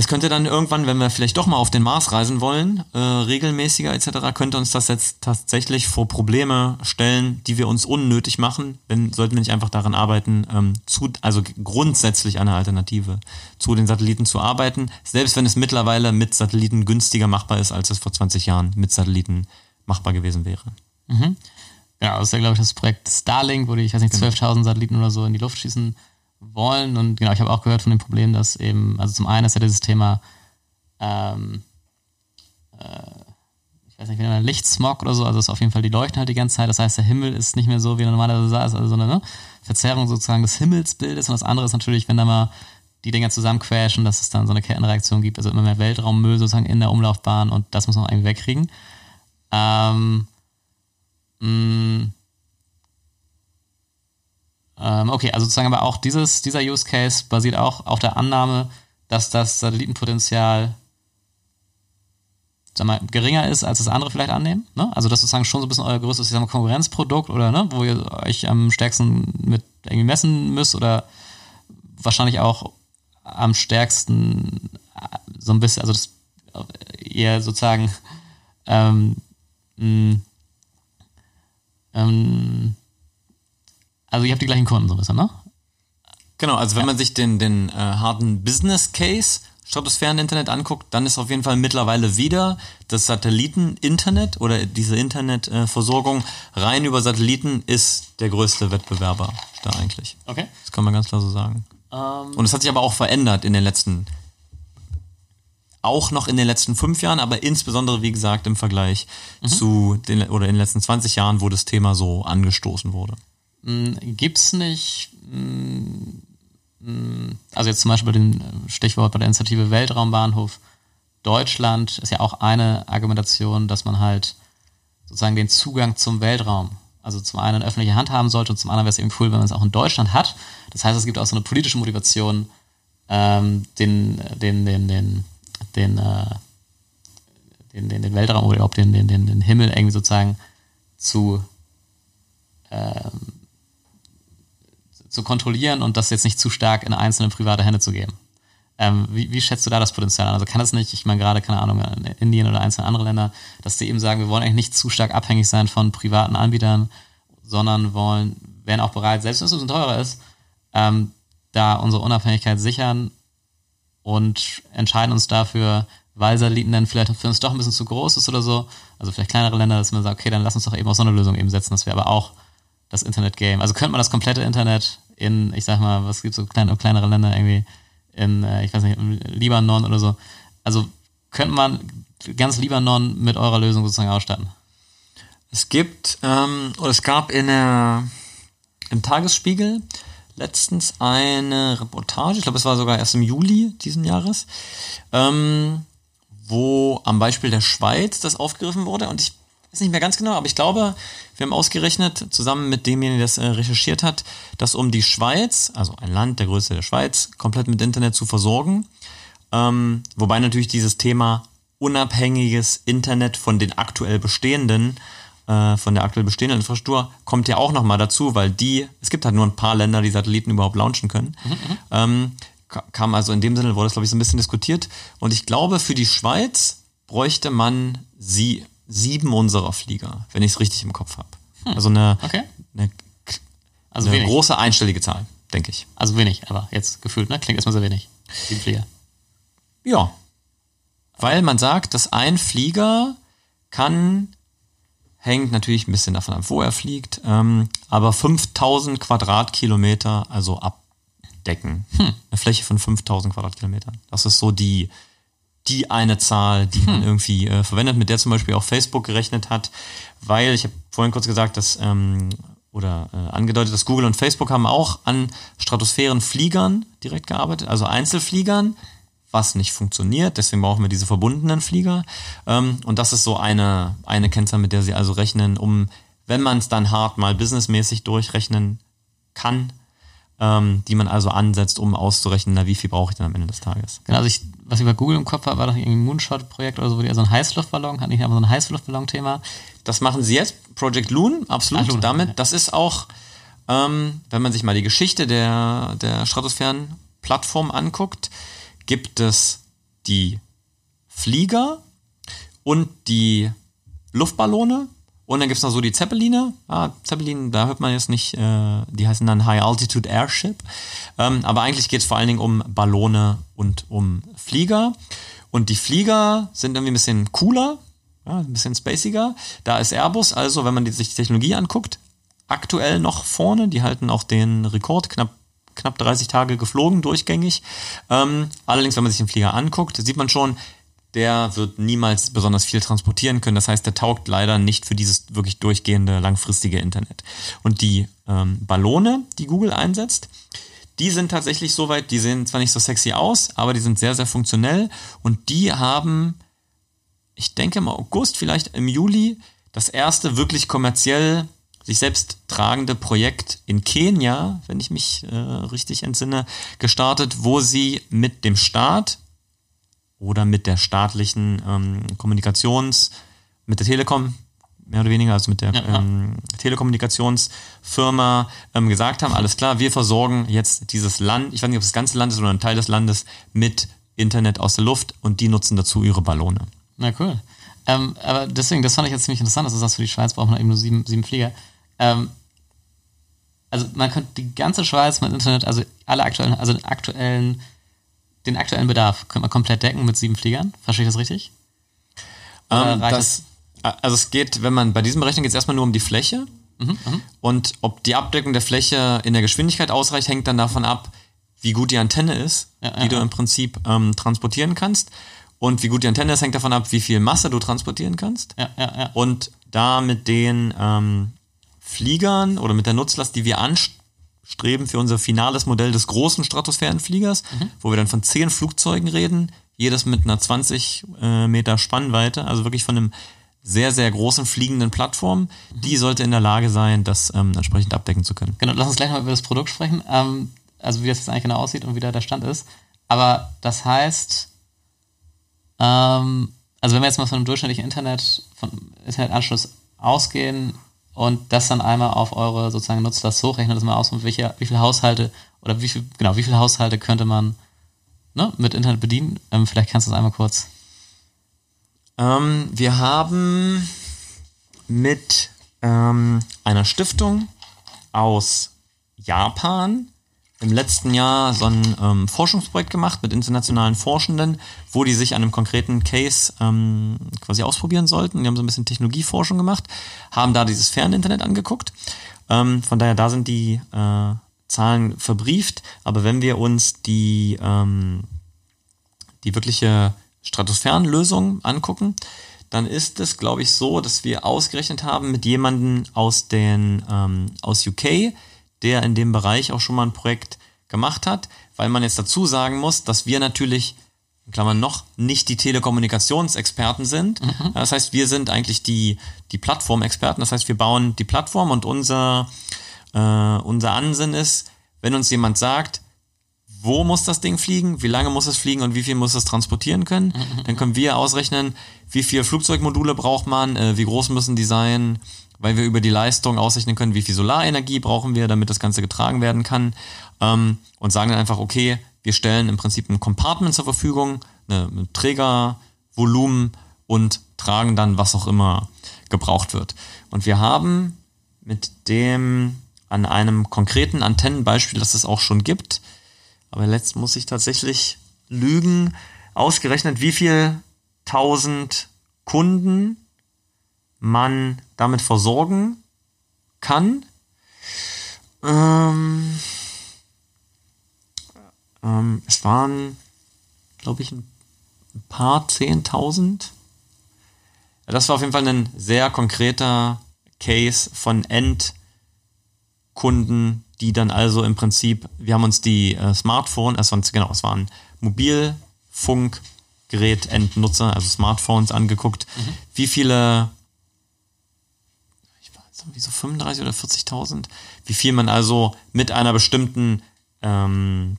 das könnte dann irgendwann, wenn wir vielleicht doch mal auf den Mars reisen wollen, äh, regelmäßiger etc., könnte uns das jetzt tatsächlich vor Probleme stellen, die wir uns unnötig machen, wenn sollten wir nicht einfach daran arbeiten, ähm, zu, also grundsätzlich eine Alternative zu den Satelliten zu arbeiten, selbst wenn es mittlerweile mit Satelliten günstiger machbar ist, als es vor 20 Jahren mit Satelliten machbar gewesen wäre. Mhm. Ja, das ist ja, glaube ich, das Projekt Starlink, wo die, ich weiß nicht, 12.000 genau. Satelliten oder so in die Luft schießen wollen. Und genau, ich habe auch gehört von dem Problem, dass eben, also zum einen ist ja dieses Thema, ähm, äh, ich weiß nicht, wie man Lichtsmog oder so, also ist auf jeden Fall, die leuchten halt die ganze Zeit. Das heißt, der Himmel ist nicht mehr so, wie er normalerweise ist, also so eine ne, Verzerrung sozusagen des Himmelsbildes. Und das andere ist natürlich, wenn da mal die Dinger zusammen crashen, dass es dann so eine Kettenreaktion gibt, also immer mehr Weltraummüll sozusagen in der Umlaufbahn und das muss man irgendwie wegkriegen. Ähm, mh, mm, ähm, okay, also sozusagen aber auch dieses, dieser Use Case basiert auch auf der Annahme, dass das Satellitenpotenzial sag mal, geringer ist, als das andere vielleicht annehmen. Ne? Also das ist sozusagen schon so ein bisschen euer größtes mal, Konkurrenzprodukt oder ne, wo ihr euch am stärksten mit irgendwie messen müsst oder wahrscheinlich auch am stärksten äh, so ein bisschen, also das ihr sozusagen ähm, mh, ähm, also ihr habt die gleichen Kunden so ein bisschen, ne? Genau, also wenn ja. man sich den, den äh, harten Business Case Stratosphären-Internet anguckt, dann ist auf jeden Fall mittlerweile wieder das Satelliten-Internet oder diese Internetversorgung rein über Satelliten ist der größte Wettbewerber da eigentlich. Okay. Das kann man ganz klar so sagen. Ähm. Und es hat sich aber auch verändert in den letzten, auch noch in den letzten fünf Jahren, aber insbesondere, wie gesagt, im Vergleich mhm. zu den, oder in den letzten 20 Jahren, wo das Thema so angestoßen wurde. Gibt es nicht, mh, mh, also jetzt zum Beispiel bei dem Stichwort bei der Initiative Weltraumbahnhof Deutschland ist ja auch eine Argumentation, dass man halt sozusagen den Zugang zum Weltraum, also zum einen in öffentlicher Hand haben sollte und zum anderen wäre es eben cool, wenn man es auch in Deutschland hat. Das heißt, es gibt auch so eine politische Motivation, ähm, den, den, den, den, den, äh, den, den, den Weltraum oder überhaupt den, den, den, den Himmel irgendwie sozusagen zu, ähm, zu kontrollieren und das jetzt nicht zu stark in einzelne private Hände zu geben. Ähm, wie, wie schätzt du da das Potenzial an? Also kann es nicht, ich meine gerade, keine Ahnung, in Indien oder einzelne andere Länder, dass die eben sagen, wir wollen eigentlich nicht zu stark abhängig sein von privaten Anbietern, sondern wollen, wären auch bereit, selbst wenn es ein bisschen teurer ist, ähm, da unsere Unabhängigkeit sichern und entscheiden uns dafür, weil Satelliten dann vielleicht für uns doch ein bisschen zu groß ist oder so, also vielleicht kleinere Länder, dass man sagt, okay, dann lass uns doch eben auf so eine Lösung eben setzen, dass wir aber auch das Internet-Game, also könnte man das komplette Internet in, ich sag mal, was gibt so kleine, kleinere Länder irgendwie, in, äh, ich weiß nicht, Libanon oder so, also könnte man ganz Libanon mit eurer Lösung sozusagen ausstatten? Es gibt, ähm, oder es gab in der, im Tagesspiegel letztens eine Reportage, ich glaube, es war sogar erst im Juli diesen Jahres, ähm, wo am Beispiel der Schweiz das aufgegriffen wurde. Und ich weiß nicht mehr ganz genau, aber ich glaube, wir haben ausgerechnet, zusammen mit demjenigen, der das äh, recherchiert hat, dass um die Schweiz, also ein Land der Größe der Schweiz, komplett mit Internet zu versorgen, ähm, wobei natürlich dieses Thema unabhängiges Internet von den aktuell bestehenden äh, von der aktuell bestehenden Infrastruktur kommt ja auch nochmal dazu, weil die, es gibt halt nur ein paar Länder, die Satelliten überhaupt launchen können. Mhm, mhm. ähm, kam also in dem Sinne, wurde das glaube ich so ein bisschen diskutiert. Und ich glaube, für die Schweiz bräuchte man sie, sieben unserer Flieger, wenn ich es richtig im Kopf habe. Hm. Also eine, okay. eine, also eine große einstellige Zahl, denke ich. Also wenig, aber jetzt gefühlt, ne? Klingt erstmal sehr wenig. Sieben Flieger. Ja. Weil man sagt, dass ein Flieger kann hängt natürlich ein bisschen davon ab, wo er fliegt, ähm, aber 5000 Quadratkilometer, also abdecken. Hm. Eine Fläche von 5000 Quadratkilometern. Das ist so die, die eine Zahl, die hm. man irgendwie äh, verwendet, mit der zum Beispiel auch Facebook gerechnet hat, weil ich habe vorhin kurz gesagt, dass ähm, oder äh, angedeutet, dass Google und Facebook haben auch an Stratosphärenfliegern direkt gearbeitet, also Einzelfliegern, was nicht funktioniert. Deswegen brauchen wir diese verbundenen Flieger. Ähm, und das ist so eine, eine Kennzahl, mit der sie also rechnen, um, wenn man es dann hart mal businessmäßig durchrechnen kann, ähm, die man also ansetzt, um auszurechnen, na, wie viel brauche ich denn am Ende des Tages. Genau, also ich, was ich bei Google im Kopf habe, war doch irgendwie ein Moonshot-Projekt oder so, wo die also einen Heißluftballon hatten, ich habe so ein Heißluftballon-Thema. Das machen sie jetzt, Project Loon, absolut. Ach, Loon, damit, das ist auch, ähm, wenn man sich mal die Geschichte der, der Stratosphären-Plattform anguckt, gibt es die Flieger und die Luftballone und dann gibt es noch so die Zeppeline. Ah, Zeppelin, da hört man jetzt nicht, äh, die heißen dann High Altitude Airship. Ähm, aber eigentlich geht es vor allen Dingen um Ballone und um Flieger. Und die Flieger sind irgendwie ein bisschen cooler, ja, ein bisschen spaciger. Da ist Airbus, also wenn man sich die Technologie anguckt, aktuell noch vorne. Die halten auch den Rekord, knapp knapp 30 Tage geflogen, durchgängig. Ähm, allerdings, wenn man sich den Flieger anguckt, sieht man schon, der wird niemals besonders viel transportieren können. Das heißt, der taugt leider nicht für dieses wirklich durchgehende, langfristige Internet. Und die ähm, Ballone, die Google einsetzt, die sind tatsächlich soweit, die sehen zwar nicht so sexy aus, aber die sind sehr, sehr funktionell und die haben, ich denke im August, vielleicht im Juli, das erste wirklich kommerziell sich selbst tragende Projekt in Kenia, wenn ich mich äh, richtig entsinne, gestartet, wo sie mit dem Staat oder mit der staatlichen ähm, Kommunikations, mit der Telekom, mehr oder weniger, also mit der ja, ähm, Telekommunikationsfirma ähm, gesagt haben, alles klar, wir versorgen jetzt dieses Land, ich weiß nicht, ob es das ganze Land ist oder ein Teil des Landes, mit Internet aus der Luft und die nutzen dazu ihre Ballone. Na cool. Ähm, aber deswegen, das fand ich jetzt ziemlich interessant, dass du sagst, für die Schweiz braucht man eben nur sieben, sieben Flieger. Ähm, also man könnte die ganze Schweiz mit Internet, also alle aktuellen, also den aktuellen, den aktuellen Bedarf könnte man komplett decken mit sieben Fliegern. Verstehe ich das richtig? Ähm, das, also es geht, wenn man bei diesem Berechnung geht es erstmal nur um die Fläche. Mhm, mhm, und ob die Abdeckung der Fläche in der Geschwindigkeit ausreicht, hängt dann davon ab, wie gut die Antenne ist, ja, die ja, du im Prinzip ähm, transportieren kannst. Und wie gut die Antenne ist, hängt davon ab, wie viel Masse du transportieren kannst. Ja, ja, ja. Und da mit den ähm, Fliegern oder mit der Nutzlast, die wir anstreben für unser finales Modell des großen Stratosphärenfliegers, mhm. wo wir dann von zehn Flugzeugen reden, jedes mit einer 20 äh, Meter Spannweite, also wirklich von einem sehr, sehr großen fliegenden Plattform, mhm. die sollte in der Lage sein, das ähm, entsprechend abdecken zu können. Genau, lass uns gleich mal über das Produkt sprechen, ähm, also wie das jetzt eigentlich genau aussieht und wie da der Stand ist. Aber das heißt, ähm, also wenn wir jetzt mal von einem durchschnittlichen Internet, von Internetanschluss ausgehen und das dann einmal auf eure sozusagen Nutzlast hochrechnen, das mal aus, wie, viel, wie viele Haushalte oder wie viel, genau, wie viele Haushalte könnte man ne, mit Internet bedienen? Ähm, vielleicht kannst du das einmal kurz. Ähm, wir haben mit ähm, einer Stiftung aus Japan im letzten Jahr so ein ähm, Forschungsprojekt gemacht mit internationalen Forschenden, wo die sich an einem konkreten Case ähm, quasi ausprobieren sollten. Die haben so ein bisschen Technologieforschung gemacht, haben da dieses Ferninternet angeguckt. Ähm, von daher, da sind die äh, Zahlen verbrieft. Aber wenn wir uns die, ähm, die wirkliche Stratosphärenlösung angucken, dann ist es, glaube ich, so, dass wir ausgerechnet haben mit jemandem aus den ähm, aus UK, der in dem Bereich auch schon mal ein Projekt gemacht hat, weil man jetzt dazu sagen muss, dass wir natürlich in Klammern noch nicht die Telekommunikationsexperten sind. Mhm. Das heißt, wir sind eigentlich die, die Plattformexperten. Das heißt, wir bauen die Plattform und unser, äh, unser Ansinn ist, wenn uns jemand sagt, wo muss das Ding fliegen, wie lange muss es fliegen und wie viel muss es transportieren können, mhm. dann können wir ausrechnen, wie viele Flugzeugmodule braucht man, äh, wie groß müssen die sein, weil wir über die Leistung ausrechnen können, wie viel Solarenergie brauchen wir, damit das Ganze getragen werden kann. Ähm, und sagen dann einfach, okay, wir stellen im Prinzip ein Compartment zur Verfügung, eine, ein Trägervolumen und tragen dann, was auch immer gebraucht wird. Und wir haben mit dem an einem konkreten Antennenbeispiel, das es auch schon gibt, aber letzt muss ich tatsächlich lügen, ausgerechnet, wie viel tausend Kunden man damit versorgen kann. Ähm, ähm, es waren, glaube ich, ein paar Zehntausend. Das war auf jeden Fall ein sehr konkreter Case von Endkunden, die dann also im Prinzip, wir haben uns die äh, Smartphone, es waren, genau, es waren Mobilfunkgerät-Endnutzer, also Smartphones angeguckt, mhm. wie viele irgendwie so 35 oder 40.000, wie viel man also mit einer bestimmten ähm,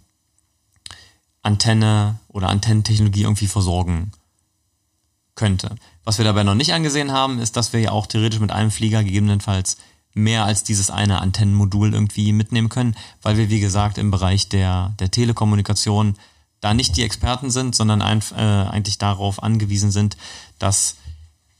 Antenne oder Antennentechnologie irgendwie versorgen könnte. Was wir dabei noch nicht angesehen haben, ist, dass wir ja auch theoretisch mit einem Flieger gegebenenfalls mehr als dieses eine Antennenmodul irgendwie mitnehmen können, weil wir, wie gesagt, im Bereich der, der Telekommunikation da nicht die Experten sind, sondern ein, äh, eigentlich darauf angewiesen sind, dass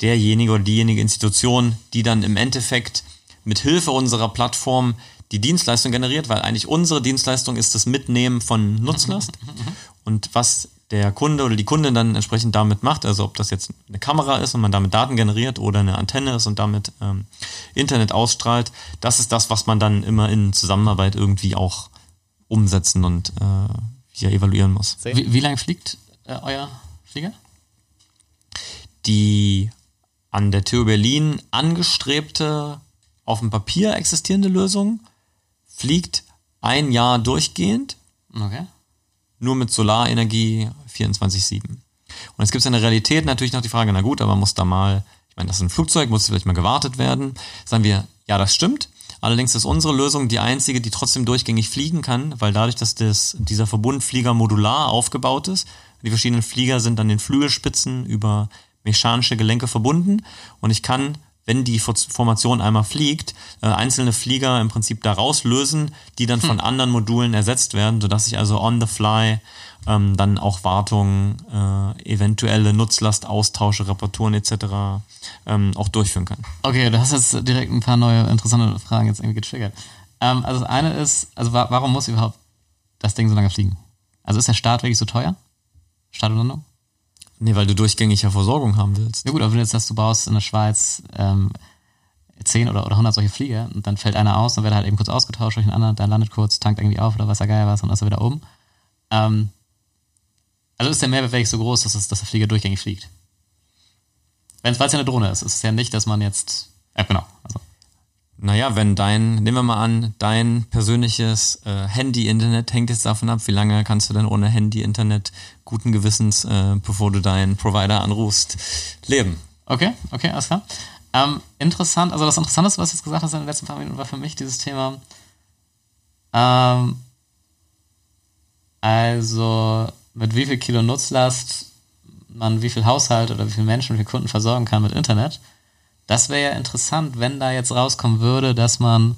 derjenige oder diejenige Institution, die dann im Endeffekt mit Hilfe unserer Plattform die Dienstleistung generiert, weil eigentlich unsere Dienstleistung ist das Mitnehmen von Nutzlast. Und was der Kunde oder die Kundin dann entsprechend damit macht, also ob das jetzt eine Kamera ist und man damit Daten generiert oder eine Antenne ist und damit ähm, Internet ausstrahlt, das ist das, was man dann immer in Zusammenarbeit irgendwie auch umsetzen und äh, ja, evaluieren muss. Wie, wie lange fliegt äh, euer Flieger? Die an der TU Berlin angestrebte, auf dem Papier existierende Lösung fliegt ein Jahr durchgehend. Okay. Nur mit Solarenergie 24-7. Und jetzt gibt es in der Realität natürlich noch die Frage, na gut, aber muss da mal, ich meine, das ist ein Flugzeug, muss vielleicht mal gewartet werden. Sagen wir, ja, das stimmt. Allerdings ist unsere Lösung die einzige, die trotzdem durchgängig fliegen kann, weil dadurch, dass das, dieser Verbundflieger modular aufgebaut ist, die verschiedenen Flieger sind an den Flügelspitzen über mechanische Gelenke verbunden und ich kann, wenn die Formation einmal fliegt, äh, einzelne Flieger im Prinzip daraus lösen, die dann von hm. anderen Modulen ersetzt werden, sodass ich also on the fly ähm, dann auch Wartungen, äh, eventuelle Nutzlastaustausche, Reparaturen etc. Ähm, auch durchführen kann. Okay, du hast jetzt direkt ein paar neue interessante Fragen jetzt irgendwie getriggert. Ähm, also das eine ist, also wa warum muss überhaupt das Ding so lange fliegen? Also ist der Start wirklich so teuer? Start und Landung? Nee, weil du durchgängig ja Versorgung haben willst. Ja gut, aber wenn du jetzt sagst, du baust in der Schweiz ähm, 10 oder, oder 100 solche Flieger und dann fällt einer aus, dann wird er halt eben kurz ausgetauscht durch einen anderen, der landet kurz, tankt irgendwie auf oder was er geil was und dann ist er wieder oben. Ähm, also ist der Mehrwert wirklich so groß, dass, es, dass der Flieger durchgängig fliegt? Wenn es ja eine Drohne ist, ist es ja nicht, dass man jetzt, äh, genau. Also. Naja, wenn dein, nehmen wir mal an, dein persönliches äh, Handy-Internet hängt jetzt davon ab, wie lange kannst du denn ohne Handy-Internet guten Gewissens, äh, bevor du deinen Provider anrufst, leben. Okay, okay, alles klar. Ähm, interessant, also das Interessanteste, was du jetzt gesagt hast in den letzten paar Minuten, war für mich dieses Thema, ähm, also mit wie viel Kilo Nutzlast man wie viel Haushalt oder wie viele Menschen, wie viele Kunden versorgen kann mit Internet. Das wäre ja interessant, wenn da jetzt rauskommen würde, dass man,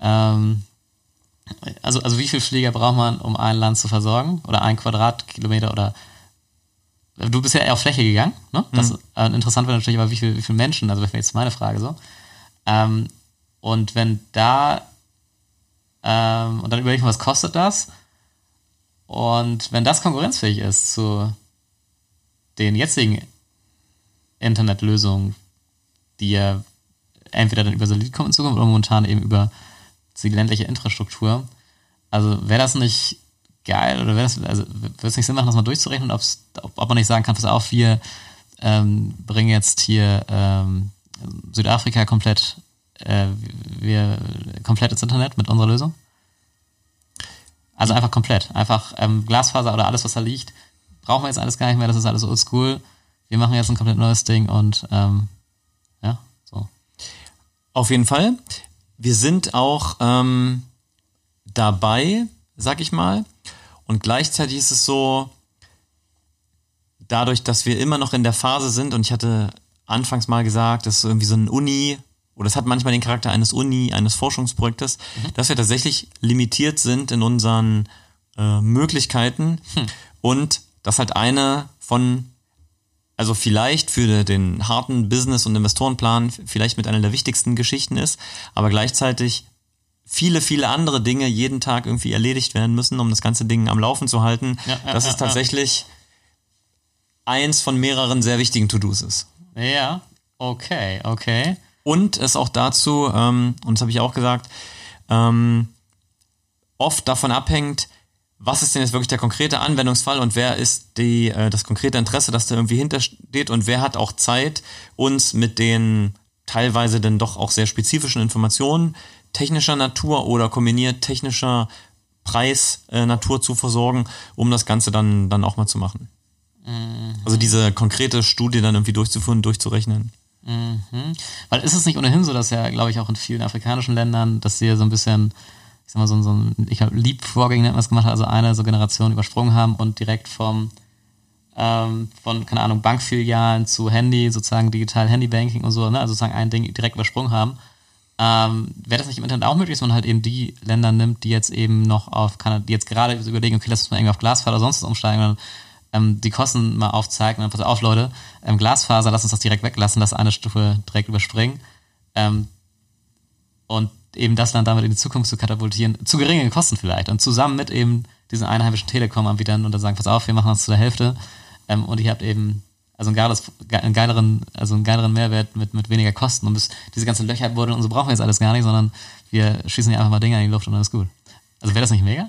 ähm, also, also wie viel Flieger braucht man, um ein Land zu versorgen? Oder ein Quadratkilometer oder du bist ja eher auf Fläche gegangen, ne? Das mhm. äh, interessant wäre natürlich aber, wie viel, wie viele Menschen, also wäre jetzt meine Frage so. Ähm, und wenn da, ähm, und dann überlegen, was kostet das? Und wenn das konkurrenzfähig ist zu den jetzigen Internetlösungen, die ja entweder dann über Satellit kommen in Zukunft oder momentan eben über die ländliche Infrastruktur. Also wäre das nicht geil oder wäre das, also würde es nicht Sinn machen, das mal durchzurechnen, ob, ob man nicht sagen kann, pass auf, wir ähm, bringen jetzt hier ähm, Südafrika komplett, äh, wir komplett ins Internet mit unserer Lösung? Also einfach komplett. Einfach ähm, Glasfaser oder alles, was da liegt, brauchen wir jetzt alles gar nicht mehr, das ist alles oldschool. Wir machen jetzt ein komplett neues Ding und ähm. Auf jeden Fall. Wir sind auch ähm, dabei, sag ich mal. Und gleichzeitig ist es so, dadurch, dass wir immer noch in der Phase sind, und ich hatte anfangs mal gesagt, das ist irgendwie so ein Uni, oder es hat manchmal den Charakter eines Uni, eines Forschungsprojektes, mhm. dass wir tatsächlich limitiert sind in unseren äh, Möglichkeiten hm. und das halt eine von also vielleicht für den harten Business- und Investorenplan vielleicht mit einer der wichtigsten Geschichten ist, aber gleichzeitig viele, viele andere Dinge jeden Tag irgendwie erledigt werden müssen, um das ganze Ding am Laufen zu halten. Ja, ja, das ist tatsächlich eins von mehreren sehr wichtigen To-Dos ist. Ja, okay, okay. Und es auch dazu, ähm, und das habe ich auch gesagt, ähm, oft davon abhängt, was ist denn jetzt wirklich der konkrete Anwendungsfall und wer ist die, äh, das konkrete Interesse, das da irgendwie hintersteht und wer hat auch Zeit, uns mit den teilweise dann doch auch sehr spezifischen Informationen technischer Natur oder kombiniert technischer Preis äh, Natur zu versorgen, um das Ganze dann, dann auch mal zu machen. Mhm. Also diese konkrete Studie dann irgendwie durchzuführen, durchzurechnen. Mhm. Weil ist es nicht ohnehin so, dass ja, glaube ich, auch in vielen afrikanischen Ländern, dass sie so ein bisschen ich sag mal, so, so ein, ich glaube, Leapfrogging nennt man es gemacht, also eine so Generation übersprungen haben und direkt vom, ähm, von, keine Ahnung, Bankfilialen zu Handy, sozusagen digital Handybanking und so, ne, also sozusagen ein Ding direkt übersprungen haben. Ähm, Wäre das nicht im Internet auch möglich, dass man halt eben die Länder nimmt, die jetzt eben noch auf, kann, die jetzt gerade überlegen, okay, lass uns mal irgendwie auf Glasfaser oder sonst was umsteigen, und ähm, die Kosten mal aufzeigen und dann pass auf, Leute, ähm, Glasfaser, lass uns das direkt weglassen, das eine Stufe direkt überspringen. Ähm, und eben das Land damit in die Zukunft zu katapultieren, zu geringen Kosten vielleicht und zusammen mit eben diesen einheimischen Telekom-Anbietern und dann sagen, pass auf, wir machen das zu der Hälfte ähm, und ihr habt eben also einen, geiles, einen geileren, also einen geileren Mehrwert mit, mit weniger Kosten und bis diese ganzen Löcher buddeln und so brauchen wir jetzt alles gar nicht, sondern wir schießen hier einfach mal Dinge in die Luft und dann ist gut. Also wäre das nicht mega?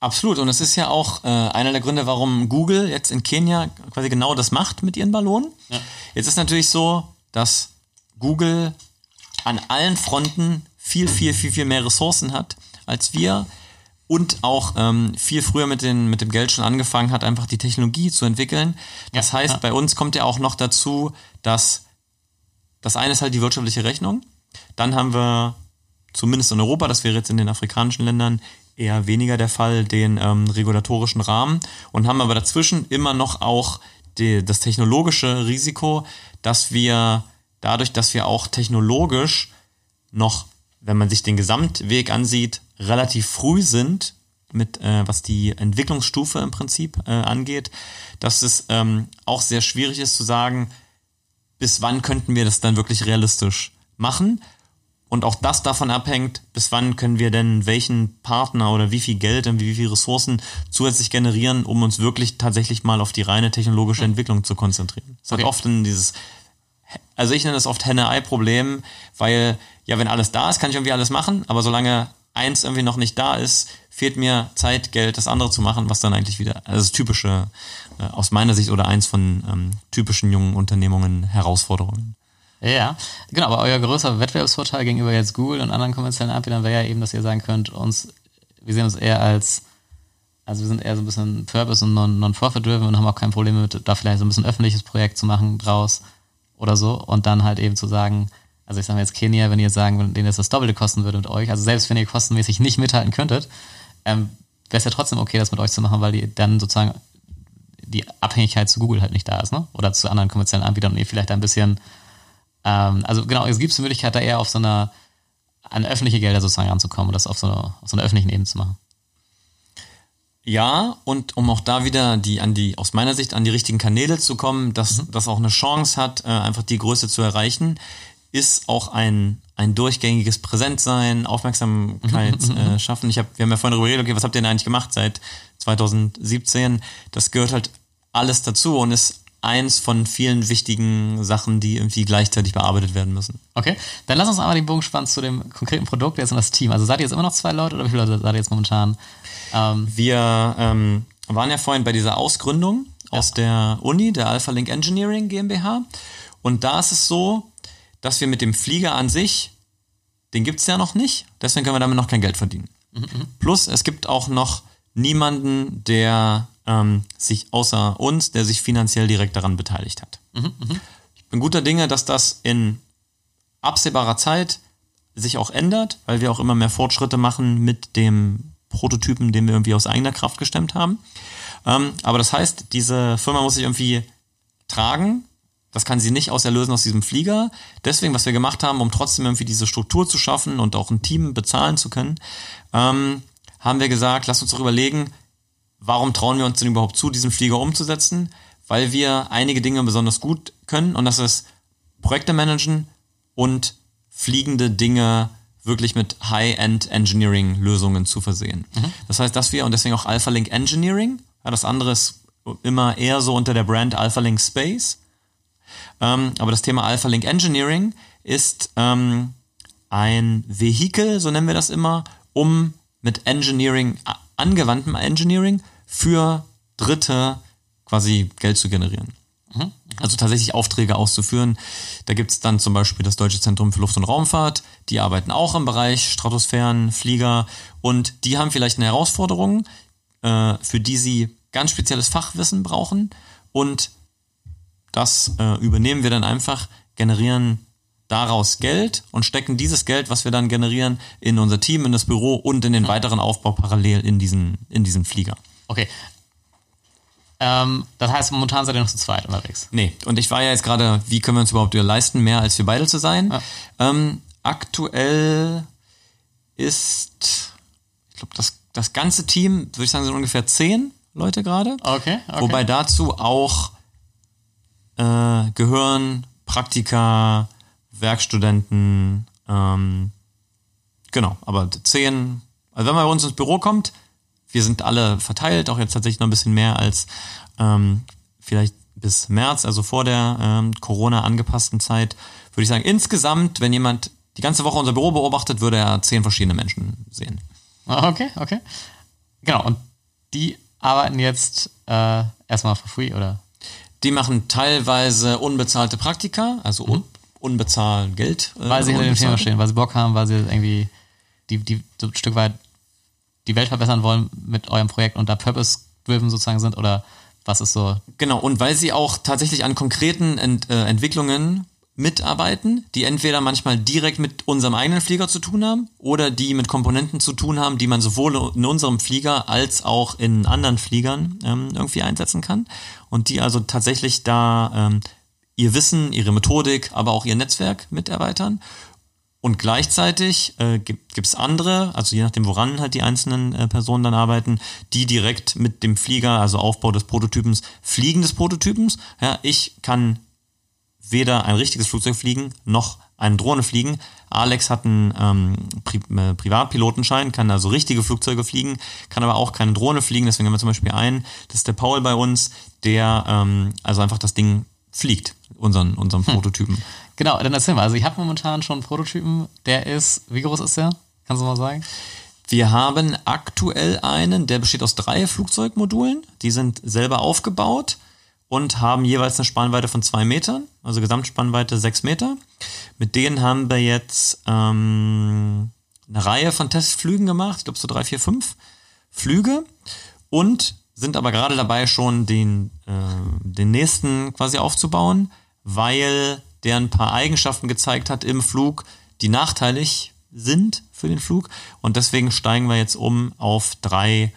Absolut. Und es ist ja auch äh, einer der Gründe, warum Google jetzt in Kenia quasi genau das macht mit ihren Ballonen. Ja. Jetzt ist natürlich so, dass Google an allen Fronten viel, viel, viel, viel mehr Ressourcen hat als wir und auch ähm, viel früher mit, den, mit dem Geld schon angefangen hat, einfach die Technologie zu entwickeln. Das ja, heißt, ja. bei uns kommt ja auch noch dazu, dass das eine ist halt die wirtschaftliche Rechnung. Dann haben wir zumindest in Europa, das wäre jetzt in den afrikanischen Ländern eher weniger der Fall, den ähm, regulatorischen Rahmen und haben aber dazwischen immer noch auch die, das technologische Risiko, dass wir dadurch, dass wir auch technologisch noch wenn man sich den Gesamtweg ansieht, relativ früh sind, mit äh, was die Entwicklungsstufe im Prinzip äh, angeht, dass es ähm, auch sehr schwierig ist zu sagen, bis wann könnten wir das dann wirklich realistisch machen. Und auch das davon abhängt, bis wann können wir denn welchen Partner oder wie viel Geld und wie viel Ressourcen zusätzlich generieren, um uns wirklich tatsächlich mal auf die reine technologische Entwicklung zu konzentrieren. Es okay. hat oft dieses, also ich nenne das oft Henne-Ei-Problem, weil ja, wenn alles da ist, kann ich irgendwie alles machen, aber solange eins irgendwie noch nicht da ist, fehlt mir Zeit, Geld, das andere zu machen, was dann eigentlich wieder, also das typische, äh, aus meiner Sicht oder eins von ähm, typischen jungen Unternehmungen Herausforderungen. Ja, genau, aber euer größer Wettbewerbsvorteil gegenüber jetzt Google und anderen kommerziellen Anbietern wäre ja eben, dass ihr sagen könnt, uns, wir sehen uns eher als, also wir sind eher so ein bisschen Purpose und Non-Profit-driven und haben auch kein Problem mit, da vielleicht so ein bisschen öffentliches Projekt zu machen draus oder so und dann halt eben zu sagen, also ich sage mal jetzt Kenia, wenn ihr jetzt sagen, denen das das Doppelte kosten würde mit euch, also selbst wenn ihr kostenmäßig nicht mithalten könntet, ähm, wäre es ja trotzdem okay, das mit euch zu machen, weil die dann sozusagen die Abhängigkeit zu Google halt nicht da ist, ne? Oder zu anderen kommerziellen Anbietern und ihr vielleicht ein bisschen, ähm, also genau, es gibt die Möglichkeit, da eher auf so eine, an öffentliche Gelder sozusagen ranzukommen und das auf so, eine, auf so einer öffentlichen Ebene zu machen. Ja, und um auch da wieder die an die aus meiner Sicht an die richtigen Kanäle zu kommen, dass mhm. das auch eine Chance hat, äh, einfach die Größe zu erreichen, ist auch ein ein durchgängiges Präsentsein, Aufmerksamkeit äh, schaffen. Ich hab, wir haben ja vorhin darüber geredet, okay, was habt ihr denn eigentlich gemacht seit 2017? Das gehört halt alles dazu und ist eins von vielen wichtigen Sachen, die irgendwie gleichzeitig bearbeitet werden müssen. Okay, dann lass uns einmal den Bogen spannen zu dem konkreten Produkt, jetzt in das Team. Also seid ihr jetzt immer noch zwei Leute oder wie viele Leute seid ihr jetzt momentan? Ähm wir ähm, waren ja vorhin bei dieser Ausgründung ja. aus der Uni, der Alpha Link Engineering GmbH. Und da ist es so, dass wir mit dem Flieger an sich, den gibt es ja noch nicht, deswegen können wir damit noch kein Geld verdienen. Mhm. Plus, es gibt auch noch niemanden, der ähm, sich außer uns, der sich finanziell direkt daran beteiligt hat. Mhm. Ich bin guter Dinge, dass das in absehbarer Zeit sich auch ändert, weil wir auch immer mehr Fortschritte machen mit dem Prototypen, den wir irgendwie aus eigener Kraft gestemmt haben. Ähm, aber das heißt, diese Firma muss sich irgendwie tragen das kann sie nicht auserlösen aus diesem Flieger. Deswegen, was wir gemacht haben, um trotzdem irgendwie diese Struktur zu schaffen und auch ein Team bezahlen zu können, ähm, haben wir gesagt, lass uns doch überlegen, warum trauen wir uns denn überhaupt zu, diesen Flieger umzusetzen? Weil wir einige Dinge besonders gut können und das ist Projekte managen und fliegende Dinge wirklich mit High-End-Engineering-Lösungen zu versehen. Mhm. Das heißt, dass wir, und deswegen auch Alpha Link Engineering, ja, das andere ist immer eher so unter der Brand Alpha Link Space, ähm, aber das Thema Alpha Link Engineering ist ähm, ein Vehikel, so nennen wir das immer, um mit Engineering, angewandtem Engineering für Dritte quasi Geld zu generieren. Mhm. Also tatsächlich Aufträge auszuführen. Da gibt es dann zum Beispiel das Deutsche Zentrum für Luft- und Raumfahrt. Die arbeiten auch im Bereich Stratosphären, Flieger und die haben vielleicht eine Herausforderung, äh, für die sie ganz spezielles Fachwissen brauchen und das äh, übernehmen wir dann einfach, generieren daraus Geld und stecken dieses Geld, was wir dann generieren, in unser Team, in das Büro und in den mhm. weiteren Aufbau parallel in diesen, in diesen Flieger. Okay. Ähm, das heißt, momentan seid ihr noch zu zweit unterwegs. Nee, und ich war ja jetzt gerade, wie können wir uns überhaupt leisten, mehr als wir beide zu sein? Ja. Ähm, aktuell ist, ich glaube, das, das ganze Team, würde ich sagen, sind ungefähr zehn Leute gerade. Okay, okay. Wobei dazu auch äh, gehören Praktika, Werkstudenten, ähm, genau, aber zehn, also wenn man bei uns ins Büro kommt, wir sind alle verteilt, auch jetzt tatsächlich noch ein bisschen mehr als ähm, vielleicht bis März, also vor der ähm, Corona angepassten Zeit, würde ich sagen, insgesamt, wenn jemand die ganze Woche unser Büro beobachtet, würde er zehn verschiedene Menschen sehen. Okay, okay. Genau, und die arbeiten jetzt äh, erstmal for free, oder? Die machen teilweise unbezahlte Praktika, also mhm. unbezahlt Geld. Äh, weil sie hinter dem Thema stehen, weil sie Bock haben, weil sie irgendwie die, die so ein Stück weit die Welt verbessern wollen mit eurem Projekt und da Purpose-driven sozusagen sind oder was ist so? Genau, und weil sie auch tatsächlich an konkreten Ent, äh, Entwicklungen mitarbeiten, die entweder manchmal direkt mit unserem eigenen Flieger zu tun haben oder die mit Komponenten zu tun haben, die man sowohl in unserem Flieger als auch in anderen Fliegern ähm, irgendwie einsetzen kann und die also tatsächlich da ähm, ihr Wissen, ihre Methodik, aber auch ihr Netzwerk mit erweitern. Und gleichzeitig äh, gibt es andere, also je nachdem, woran halt die einzelnen äh, Personen dann arbeiten, die direkt mit dem Flieger, also Aufbau des Prototypens, Fliegen des Prototypens. Ja, ich kann weder ein richtiges Flugzeug fliegen, noch eine Drohne fliegen. Alex hat einen ähm, Pri äh, Privatpilotenschein, kann also richtige Flugzeuge fliegen, kann aber auch keine Drohne fliegen. Deswegen haben wir zum Beispiel einen, das ist der Paul bei uns, der ähm, also einfach das Ding fliegt, unseren, unseren hm. Prototypen. Genau, dann erzähl mal. Also ich habe momentan schon einen Prototypen, der ist, wie groß ist der? Kannst du mal sagen? Wir haben aktuell einen, der besteht aus drei Flugzeugmodulen. Die sind selber aufgebaut und haben jeweils eine Spannweite von zwei Metern, also Gesamtspannweite sechs Meter. Mit denen haben wir jetzt ähm, eine Reihe von Testflügen gemacht, ich glaube so drei, vier, fünf Flüge und sind aber gerade dabei, schon den, äh, den nächsten quasi aufzubauen, weil der ein paar Eigenschaften gezeigt hat im Flug, die nachteilig sind für den Flug. Und deswegen steigen wir jetzt um auf drei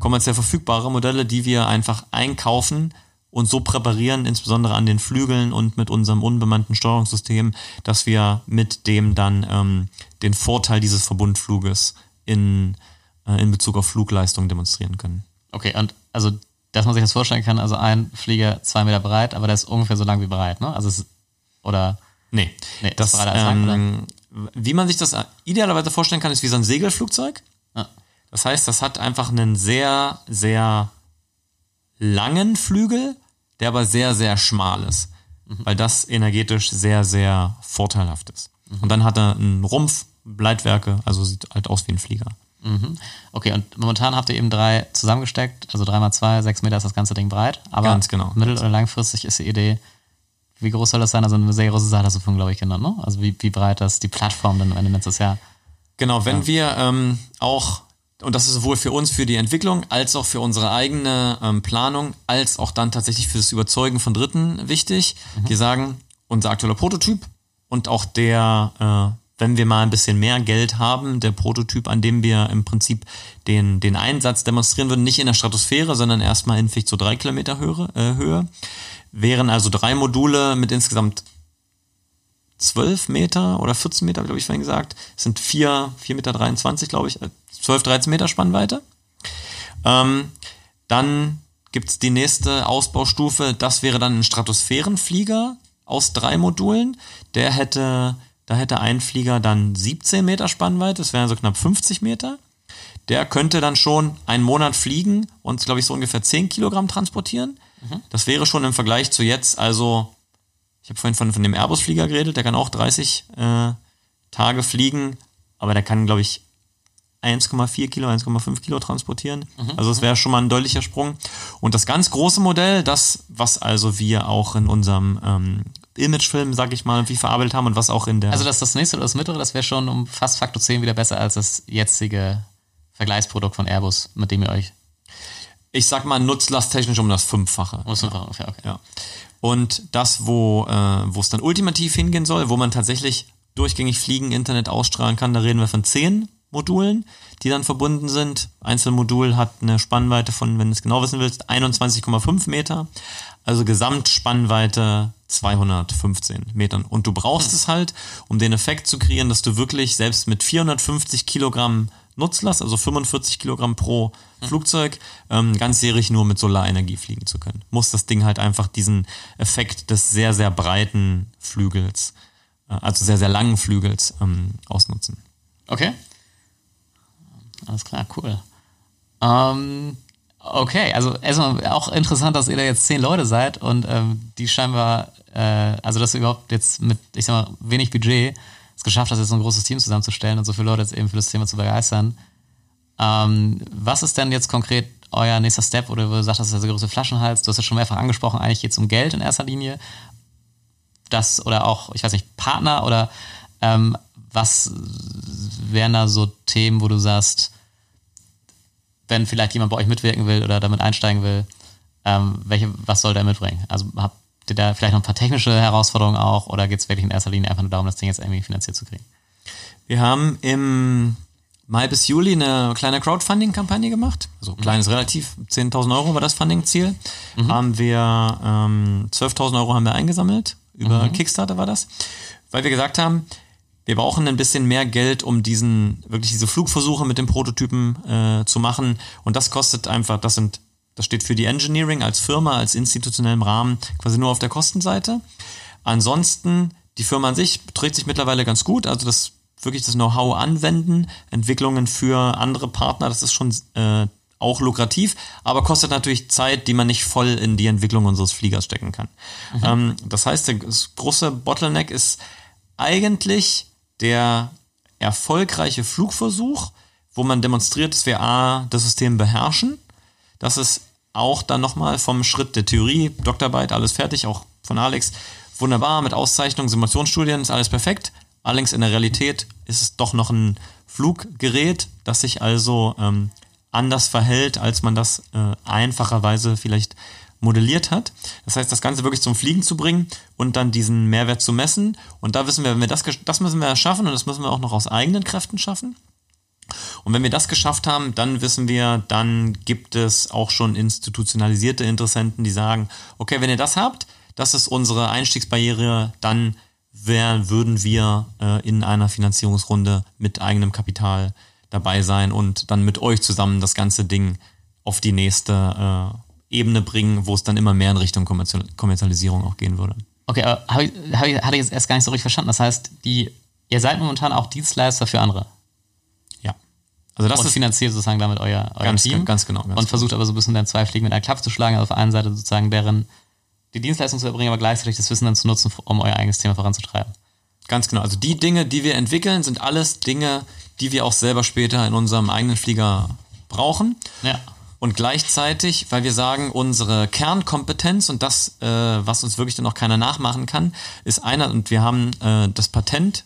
kommerziell verfügbare Modelle, die wir einfach einkaufen und so präparieren, insbesondere an den Flügeln und mit unserem unbemannten Steuerungssystem, dass wir mit dem dann ähm, den Vorteil dieses Verbundfluges in, äh, in Bezug auf Flugleistung demonstrieren können. Okay, und also, dass man sich das vorstellen kann, also ein Flieger zwei Meter breit, aber der ist ungefähr so lang wie breit, ne? Also es, oder? Nee, nee das, das ähm, wie man sich das idealerweise vorstellen kann, ist wie so ein Segelflugzeug. Ja. Das heißt, das hat einfach einen sehr, sehr langen Flügel, der aber sehr, sehr schmal ist, mhm. weil das energetisch sehr, sehr vorteilhaft ist. Mhm. Und dann hat er einen Rumpf, Leitwerke, also sieht halt aus wie ein Flieger. Mhm. Okay, und momentan habt ihr eben drei zusammengesteckt, also drei mal zwei, sechs Meter ist das ganze Ding breit. Aber Ganz genau. mittel- oder langfristig ist die Idee, wie groß soll das sein? Also eine sehr große Sache hast du vorhin, glaube ich, genannt, ne? Also wie, wie breit das die Plattform dann am Ende nächstes Jahr. Genau, wenn ja. wir ähm, auch und das ist sowohl für uns, für die Entwicklung, als auch für unsere eigene ähm, Planung, als auch dann tatsächlich für das Überzeugen von Dritten wichtig. Mhm. Wir sagen, unser aktueller Prototyp und auch der, äh, wenn wir mal ein bisschen mehr Geld haben, der Prototyp, an dem wir im Prinzip den, den Einsatz demonstrieren würden, nicht in der Stratosphäre, sondern erstmal in vielleicht so drei Kilometer Höhe, äh, Höhe, wären also drei Module mit insgesamt 12 Meter oder 14 Meter, glaube ich, vorhin gesagt. Es sind 4, 4 Meter 23, glaube ich, 12, äh, 13 Meter Spannweite. Ähm, dann gibt's die nächste Ausbaustufe, das wäre dann ein Stratosphärenflieger aus drei Modulen. Der hätte, da hätte ein Flieger dann 17 Meter Spannweite, das wären so knapp 50 Meter. Der könnte dann schon einen Monat fliegen und, glaube ich, so ungefähr 10 Kilogramm transportieren. Mhm. Das wäre schon im Vergleich zu jetzt also ich habe vorhin von, von dem Airbus-Flieger geredet, der kann auch 30 äh, Tage fliegen, aber der kann, glaube ich, 1,4 Kilo, 1,5 Kilo transportieren. Mhm. Also es wäre schon mal ein deutlicher Sprung. Und das ganz große Modell, das, was also wir auch in unserem ähm, Imagefilm, sag ich mal, wie verarbeitet haben und was auch in der. Also das, das nächste oder das mittlere, das wäre schon um fast Faktor 10 wieder besser als das jetzige Vergleichsprodukt von Airbus, mit dem ihr euch. Ich sag mal, nutzlasttechnisch um das Fünffache. Um das Fünffache, okay, okay. Ja. Und das, wo äh, wo es dann ultimativ hingehen soll, wo man tatsächlich durchgängig fliegen, Internet ausstrahlen kann, da reden wir von zehn Modulen, die dann verbunden sind. Einzelmodul hat eine Spannweite von, wenn du es genau wissen willst, 21,5 Meter. Also Gesamtspannweite 215 Metern. Und du brauchst es halt, um den Effekt zu kreieren, dass du wirklich selbst mit 450 Kilogramm Nutzlast, also 45 Kilogramm pro mhm. Flugzeug, ähm, ganzjährig nur mit Solarenergie fliegen zu können. Muss das Ding halt einfach diesen Effekt des sehr, sehr breiten Flügels, äh, also sehr, sehr langen Flügels ähm, ausnutzen. Okay. Alles klar, cool. Ähm, okay, also erstmal auch interessant, dass ihr da jetzt zehn Leute seid und ähm, die scheinbar, äh, also dass ihr überhaupt jetzt mit, ich sag mal, wenig Budget es geschafft hast, jetzt so ein großes Team zusammenzustellen und so viele Leute jetzt eben für das Thema zu begeistern. Ähm, was ist denn jetzt konkret euer nächster Step oder du sagst, das ist der größte Flaschenhals? Du hast es schon mehrfach angesprochen, eigentlich geht es um Geld in erster Linie. Das oder auch, ich weiß nicht, Partner oder ähm, was wären da so Themen, wo du sagst, wenn vielleicht jemand bei euch mitwirken will oder damit einsteigen will, ähm, welche, was soll der mitbringen? Also habt ihr da vielleicht noch ein paar technische Herausforderungen auch oder geht es wirklich in erster Linie einfach nur darum, das Ding jetzt irgendwie finanziert zu kriegen? Wir haben im Mai bis Juli eine kleine Crowdfunding-Kampagne gemacht. Also mhm. kleines relativ, 10.000 Euro war das Funding-Ziel. Mhm. Haben wir ähm, 12.000 Euro haben wir eingesammelt. Über mhm. Kickstarter war das. Weil wir gesagt haben, wir brauchen ein bisschen mehr Geld, um diesen, wirklich diese Flugversuche mit dem Prototypen äh, zu machen. Und das kostet einfach, das sind das steht für die Engineering als Firma, als institutionellem Rahmen quasi nur auf der Kostenseite. Ansonsten, die Firma an sich trägt sich mittlerweile ganz gut. Also das wirklich das Know-how anwenden, Entwicklungen für andere Partner, das ist schon äh, auch lukrativ, aber kostet natürlich Zeit, die man nicht voll in die Entwicklung unseres Fliegers stecken kann. Mhm. Ähm, das heißt, das große Bottleneck ist eigentlich der erfolgreiche Flugversuch, wo man demonstriert, dass wir A, das System beherrschen, dass es auch dann nochmal vom Schritt der Theorie, Doktorarbeit, alles fertig, auch von Alex. Wunderbar, mit Auszeichnung, Simulationsstudien ist alles perfekt. Allerdings in der Realität ist es doch noch ein Fluggerät, das sich also ähm, anders verhält, als man das äh, einfacherweise vielleicht modelliert hat. Das heißt, das Ganze wirklich zum Fliegen zu bringen und dann diesen Mehrwert zu messen. Und da wissen wir, wenn wir das, das müssen wir schaffen und das müssen wir auch noch aus eigenen Kräften schaffen. Und wenn wir das geschafft haben, dann wissen wir, dann gibt es auch schon institutionalisierte Interessenten, die sagen, okay, wenn ihr das habt, das ist unsere Einstiegsbarriere, dann wär, würden wir äh, in einer Finanzierungsrunde mit eigenem Kapital dabei sein und dann mit euch zusammen das ganze Ding auf die nächste äh, Ebene bringen, wo es dann immer mehr in Richtung Kommerzialisierung auch gehen würde. Okay, aber hab ich, hab ich, hatte ich jetzt erst gar nicht so richtig verstanden. Das heißt, die, ihr seid momentan auch Dienstleister für andere. Ja. Also das und ist finanziert sozusagen damit euer, euer ganz, Team. Ganz genau. Ganz und genau. versucht aber so ein bisschen dann zwei Fliegen mit einer Klappe zu schlagen. Also auf der einen Seite sozusagen deren die Dienstleistung zu erbringen, aber gleichzeitig das Wissen dann zu nutzen, um euer eigenes Thema voranzutreiben. Ganz genau. Also die Dinge, die wir entwickeln, sind alles Dinge, die wir auch selber später in unserem eigenen Flieger brauchen. Ja. Und gleichzeitig, weil wir sagen, unsere Kernkompetenz und das, äh, was uns wirklich dann auch keiner nachmachen kann, ist einer, und wir haben äh, das Patent,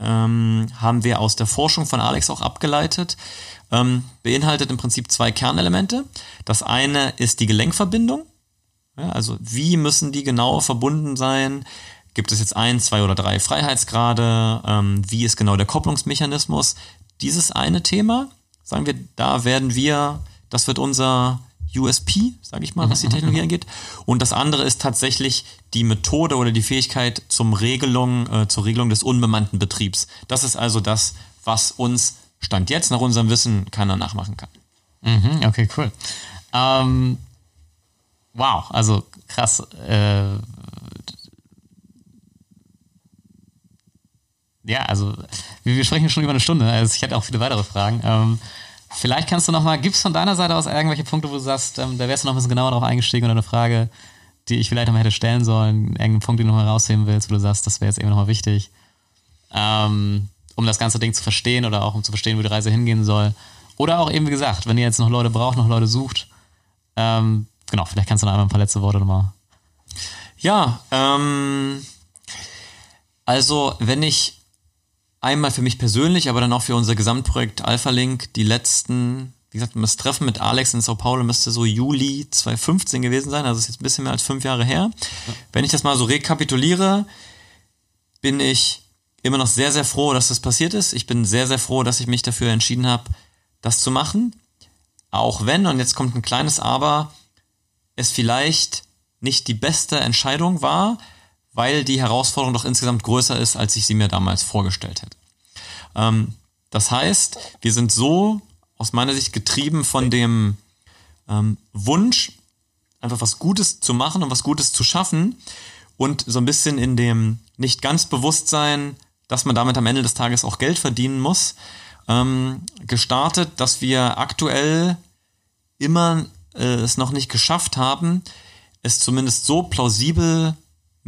ähm, haben wir aus der Forschung von Alex auch abgeleitet, ähm, beinhaltet im Prinzip zwei Kernelemente. Das eine ist die Gelenkverbindung. Ja, also wie müssen die genau verbunden sein? Gibt es jetzt ein, zwei oder drei Freiheitsgrade? Ähm, wie ist genau der Kopplungsmechanismus? Dieses eine Thema, sagen wir, da werden wir, das wird unser USP, sage ich mal, was die Technologie angeht. Und das andere ist tatsächlich die Methode oder die Fähigkeit zum Regelung, äh, zur Regelung des unbemannten Betriebs. Das ist also das, was uns Stand jetzt nach unserem Wissen keiner nachmachen kann. Mhm, okay, cool. Ähm, wow, also krass. Äh, ja, also wir, wir, sprechen schon über eine Stunde. Also ich hätte auch viele weitere Fragen. Ähm, vielleicht kannst du noch mal, gibt es von deiner Seite aus irgendwelche Punkte, wo du sagst, ähm, da wärst du noch ein bisschen genauer drauf eingestiegen oder eine Frage, die ich vielleicht noch mal hätte stellen sollen, irgendeinen Punkt, den du noch mal rausheben willst, wo du sagst, das wäre jetzt eben noch mal wichtig, ähm, um das ganze Ding zu verstehen oder auch um zu verstehen, wo die Reise hingehen soll. Oder auch eben, wie gesagt, wenn ihr jetzt noch Leute braucht, noch Leute sucht, ähm, genau, vielleicht kannst du noch einmal ein paar letzte Worte nochmal. Ja, ähm, also wenn ich einmal für mich persönlich, aber dann auch für unser Gesamtprojekt Alpha Link die letzten, wie gesagt, das Treffen mit Alex in Sao Paulo müsste so Juli 2015 gewesen sein, also ist jetzt ein bisschen mehr als fünf Jahre her. Ja. Wenn ich das mal so rekapituliere, bin ich immer noch sehr, sehr froh, dass das passiert ist. Ich bin sehr, sehr froh, dass ich mich dafür entschieden habe, das zu machen. Auch wenn, und jetzt kommt ein kleines Aber, es vielleicht nicht die beste Entscheidung war, weil die Herausforderung doch insgesamt größer ist, als ich sie mir damals vorgestellt hätte. Ähm, das heißt, wir sind so aus meiner Sicht getrieben von dem ähm, Wunsch, einfach was Gutes zu machen und was Gutes zu schaffen und so ein bisschen in dem nicht ganz Bewusstsein, dass man damit am Ende des Tages auch Geld verdienen muss, ähm, gestartet, dass wir aktuell immer äh, es noch nicht geschafft haben, es zumindest so plausibel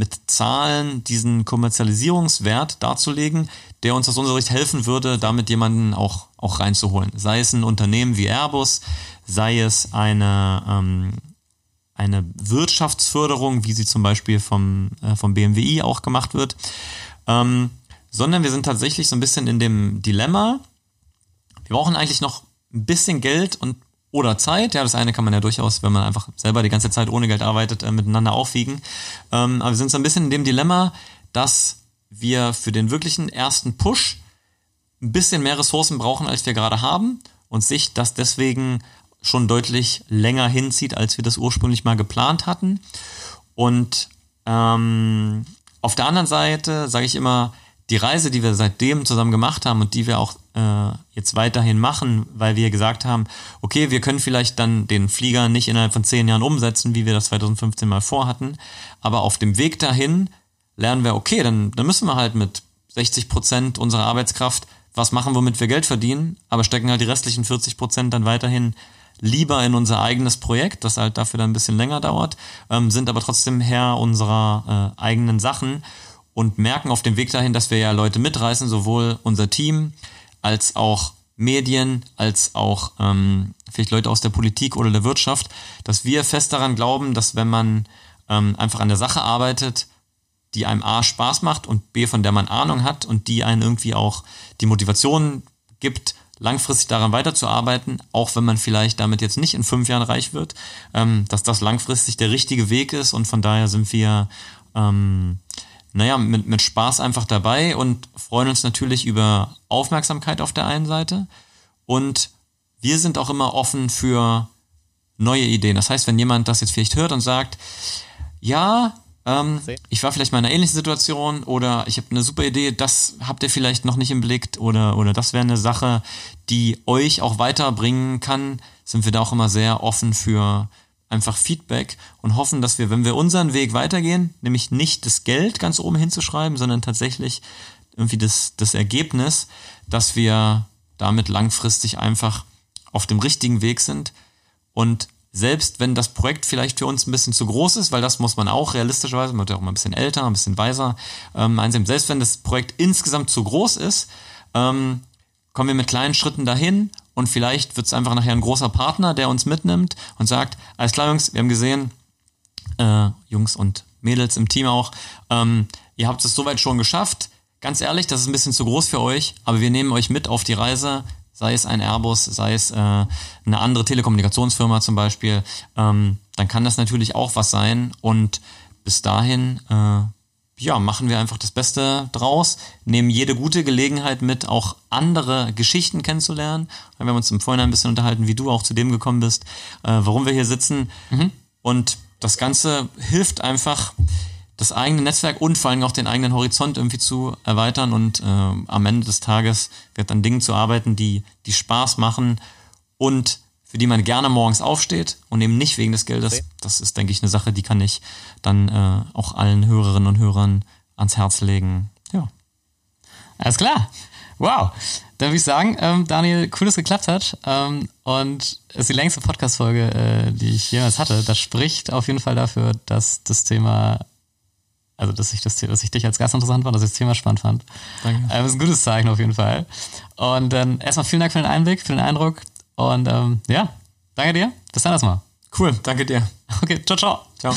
mit Zahlen diesen Kommerzialisierungswert darzulegen, der uns aus unserer Sicht helfen würde, damit jemanden auch, auch reinzuholen. Sei es ein Unternehmen wie Airbus, sei es eine, ähm, eine Wirtschaftsförderung, wie sie zum Beispiel vom, äh, vom BMWI auch gemacht wird, ähm, sondern wir sind tatsächlich so ein bisschen in dem Dilemma, wir brauchen eigentlich noch ein bisschen Geld und oder Zeit. Ja, das eine kann man ja durchaus, wenn man einfach selber die ganze Zeit ohne Geld arbeitet, äh, miteinander aufwiegen. Ähm, aber wir sind so ein bisschen in dem Dilemma, dass wir für den wirklichen ersten Push ein bisschen mehr Ressourcen brauchen, als wir gerade haben und sich das deswegen schon deutlich länger hinzieht, als wir das ursprünglich mal geplant hatten. Und ähm, auf der anderen Seite sage ich immer, die Reise, die wir seitdem zusammen gemacht haben und die wir auch äh, jetzt weiterhin machen, weil wir gesagt haben, okay, wir können vielleicht dann den Flieger nicht innerhalb von zehn Jahren umsetzen, wie wir das 2015 mal vorhatten, aber auf dem Weg dahin lernen wir, okay, dann, dann müssen wir halt mit 60 Prozent unserer Arbeitskraft was machen, womit wir Geld verdienen, aber stecken halt die restlichen 40 Prozent dann weiterhin lieber in unser eigenes Projekt, das halt dafür dann ein bisschen länger dauert, ähm, sind aber trotzdem Herr unserer äh, eigenen Sachen und merken auf dem Weg dahin, dass wir ja Leute mitreißen, sowohl unser Team als auch Medien als auch ähm, vielleicht Leute aus der Politik oder der Wirtschaft, dass wir fest daran glauben, dass wenn man ähm, einfach an der Sache arbeitet, die einem A Spaß macht und B, von der man Ahnung hat und die einen irgendwie auch die Motivation gibt, langfristig daran weiterzuarbeiten, auch wenn man vielleicht damit jetzt nicht in fünf Jahren reich wird, ähm, dass das langfristig der richtige Weg ist und von daher sind wir ähm, naja, mit, mit Spaß einfach dabei und freuen uns natürlich über Aufmerksamkeit auf der einen Seite und wir sind auch immer offen für neue Ideen. Das heißt, wenn jemand das jetzt vielleicht hört und sagt, ja, ähm, ich war vielleicht mal in einer ähnlichen Situation oder ich habe eine super Idee, das habt ihr vielleicht noch nicht im Blick oder, oder das wäre eine Sache, die euch auch weiterbringen kann, sind wir da auch immer sehr offen für einfach Feedback und hoffen, dass wir, wenn wir unseren Weg weitergehen, nämlich nicht das Geld ganz oben hinzuschreiben, sondern tatsächlich irgendwie das, das Ergebnis, dass wir damit langfristig einfach auf dem richtigen Weg sind. Und selbst wenn das Projekt vielleicht für uns ein bisschen zu groß ist, weil das muss man auch realistischerweise, man wird ja auch mal ein bisschen älter, ein bisschen weiser ähm, einsehen, selbst wenn das Projekt insgesamt zu groß ist, ähm, kommen wir mit kleinen Schritten dahin und vielleicht wird es einfach nachher ein großer Partner, der uns mitnimmt und sagt, alles klar Jungs, wir haben gesehen, äh, Jungs und Mädels im Team auch, ähm, ihr habt es soweit schon geschafft, ganz ehrlich, das ist ein bisschen zu groß für euch, aber wir nehmen euch mit auf die Reise, sei es ein Airbus, sei es äh, eine andere Telekommunikationsfirma zum Beispiel, ähm, dann kann das natürlich auch was sein. Und bis dahin, äh, ja, machen wir einfach das Beste draus, nehmen jede gute Gelegenheit mit, auch andere Geschichten kennenzulernen. Wir haben uns im Vorhinein ein bisschen unterhalten, wie du auch zu dem gekommen bist, äh, warum wir hier sitzen. Mhm. Und das Ganze hilft einfach, das eigene Netzwerk und vor allem auch den eigenen Horizont irgendwie zu erweitern und äh, am Ende des Tages wird an Dingen zu arbeiten, die, die Spaß machen und für die man gerne morgens aufsteht und eben nicht wegen des Geldes. Das ist, denke ich, eine Sache, die kann ich dann äh, auch allen Hörerinnen und Hörern ans Herz legen. Ja. Alles klar. Wow. Dann würde ich sagen, ähm, Daniel, cool, dass es geklappt hat. Ähm, und es ist die längste Podcast-Folge, äh, die ich jemals hatte. Das spricht auf jeden Fall dafür, dass das Thema also, dass ich, das, dass ich dich als Gast interessant fand, dass ich das Thema spannend fand. Danke. Äh, das ist ein gutes Zeichen auf jeden Fall. Und dann ähm, erstmal vielen Dank für den Einblick, für den Eindruck. Und ähm, ja, danke dir. Bis dann erstmal. Cool, danke dir. Okay, ciao, ciao. Ciao.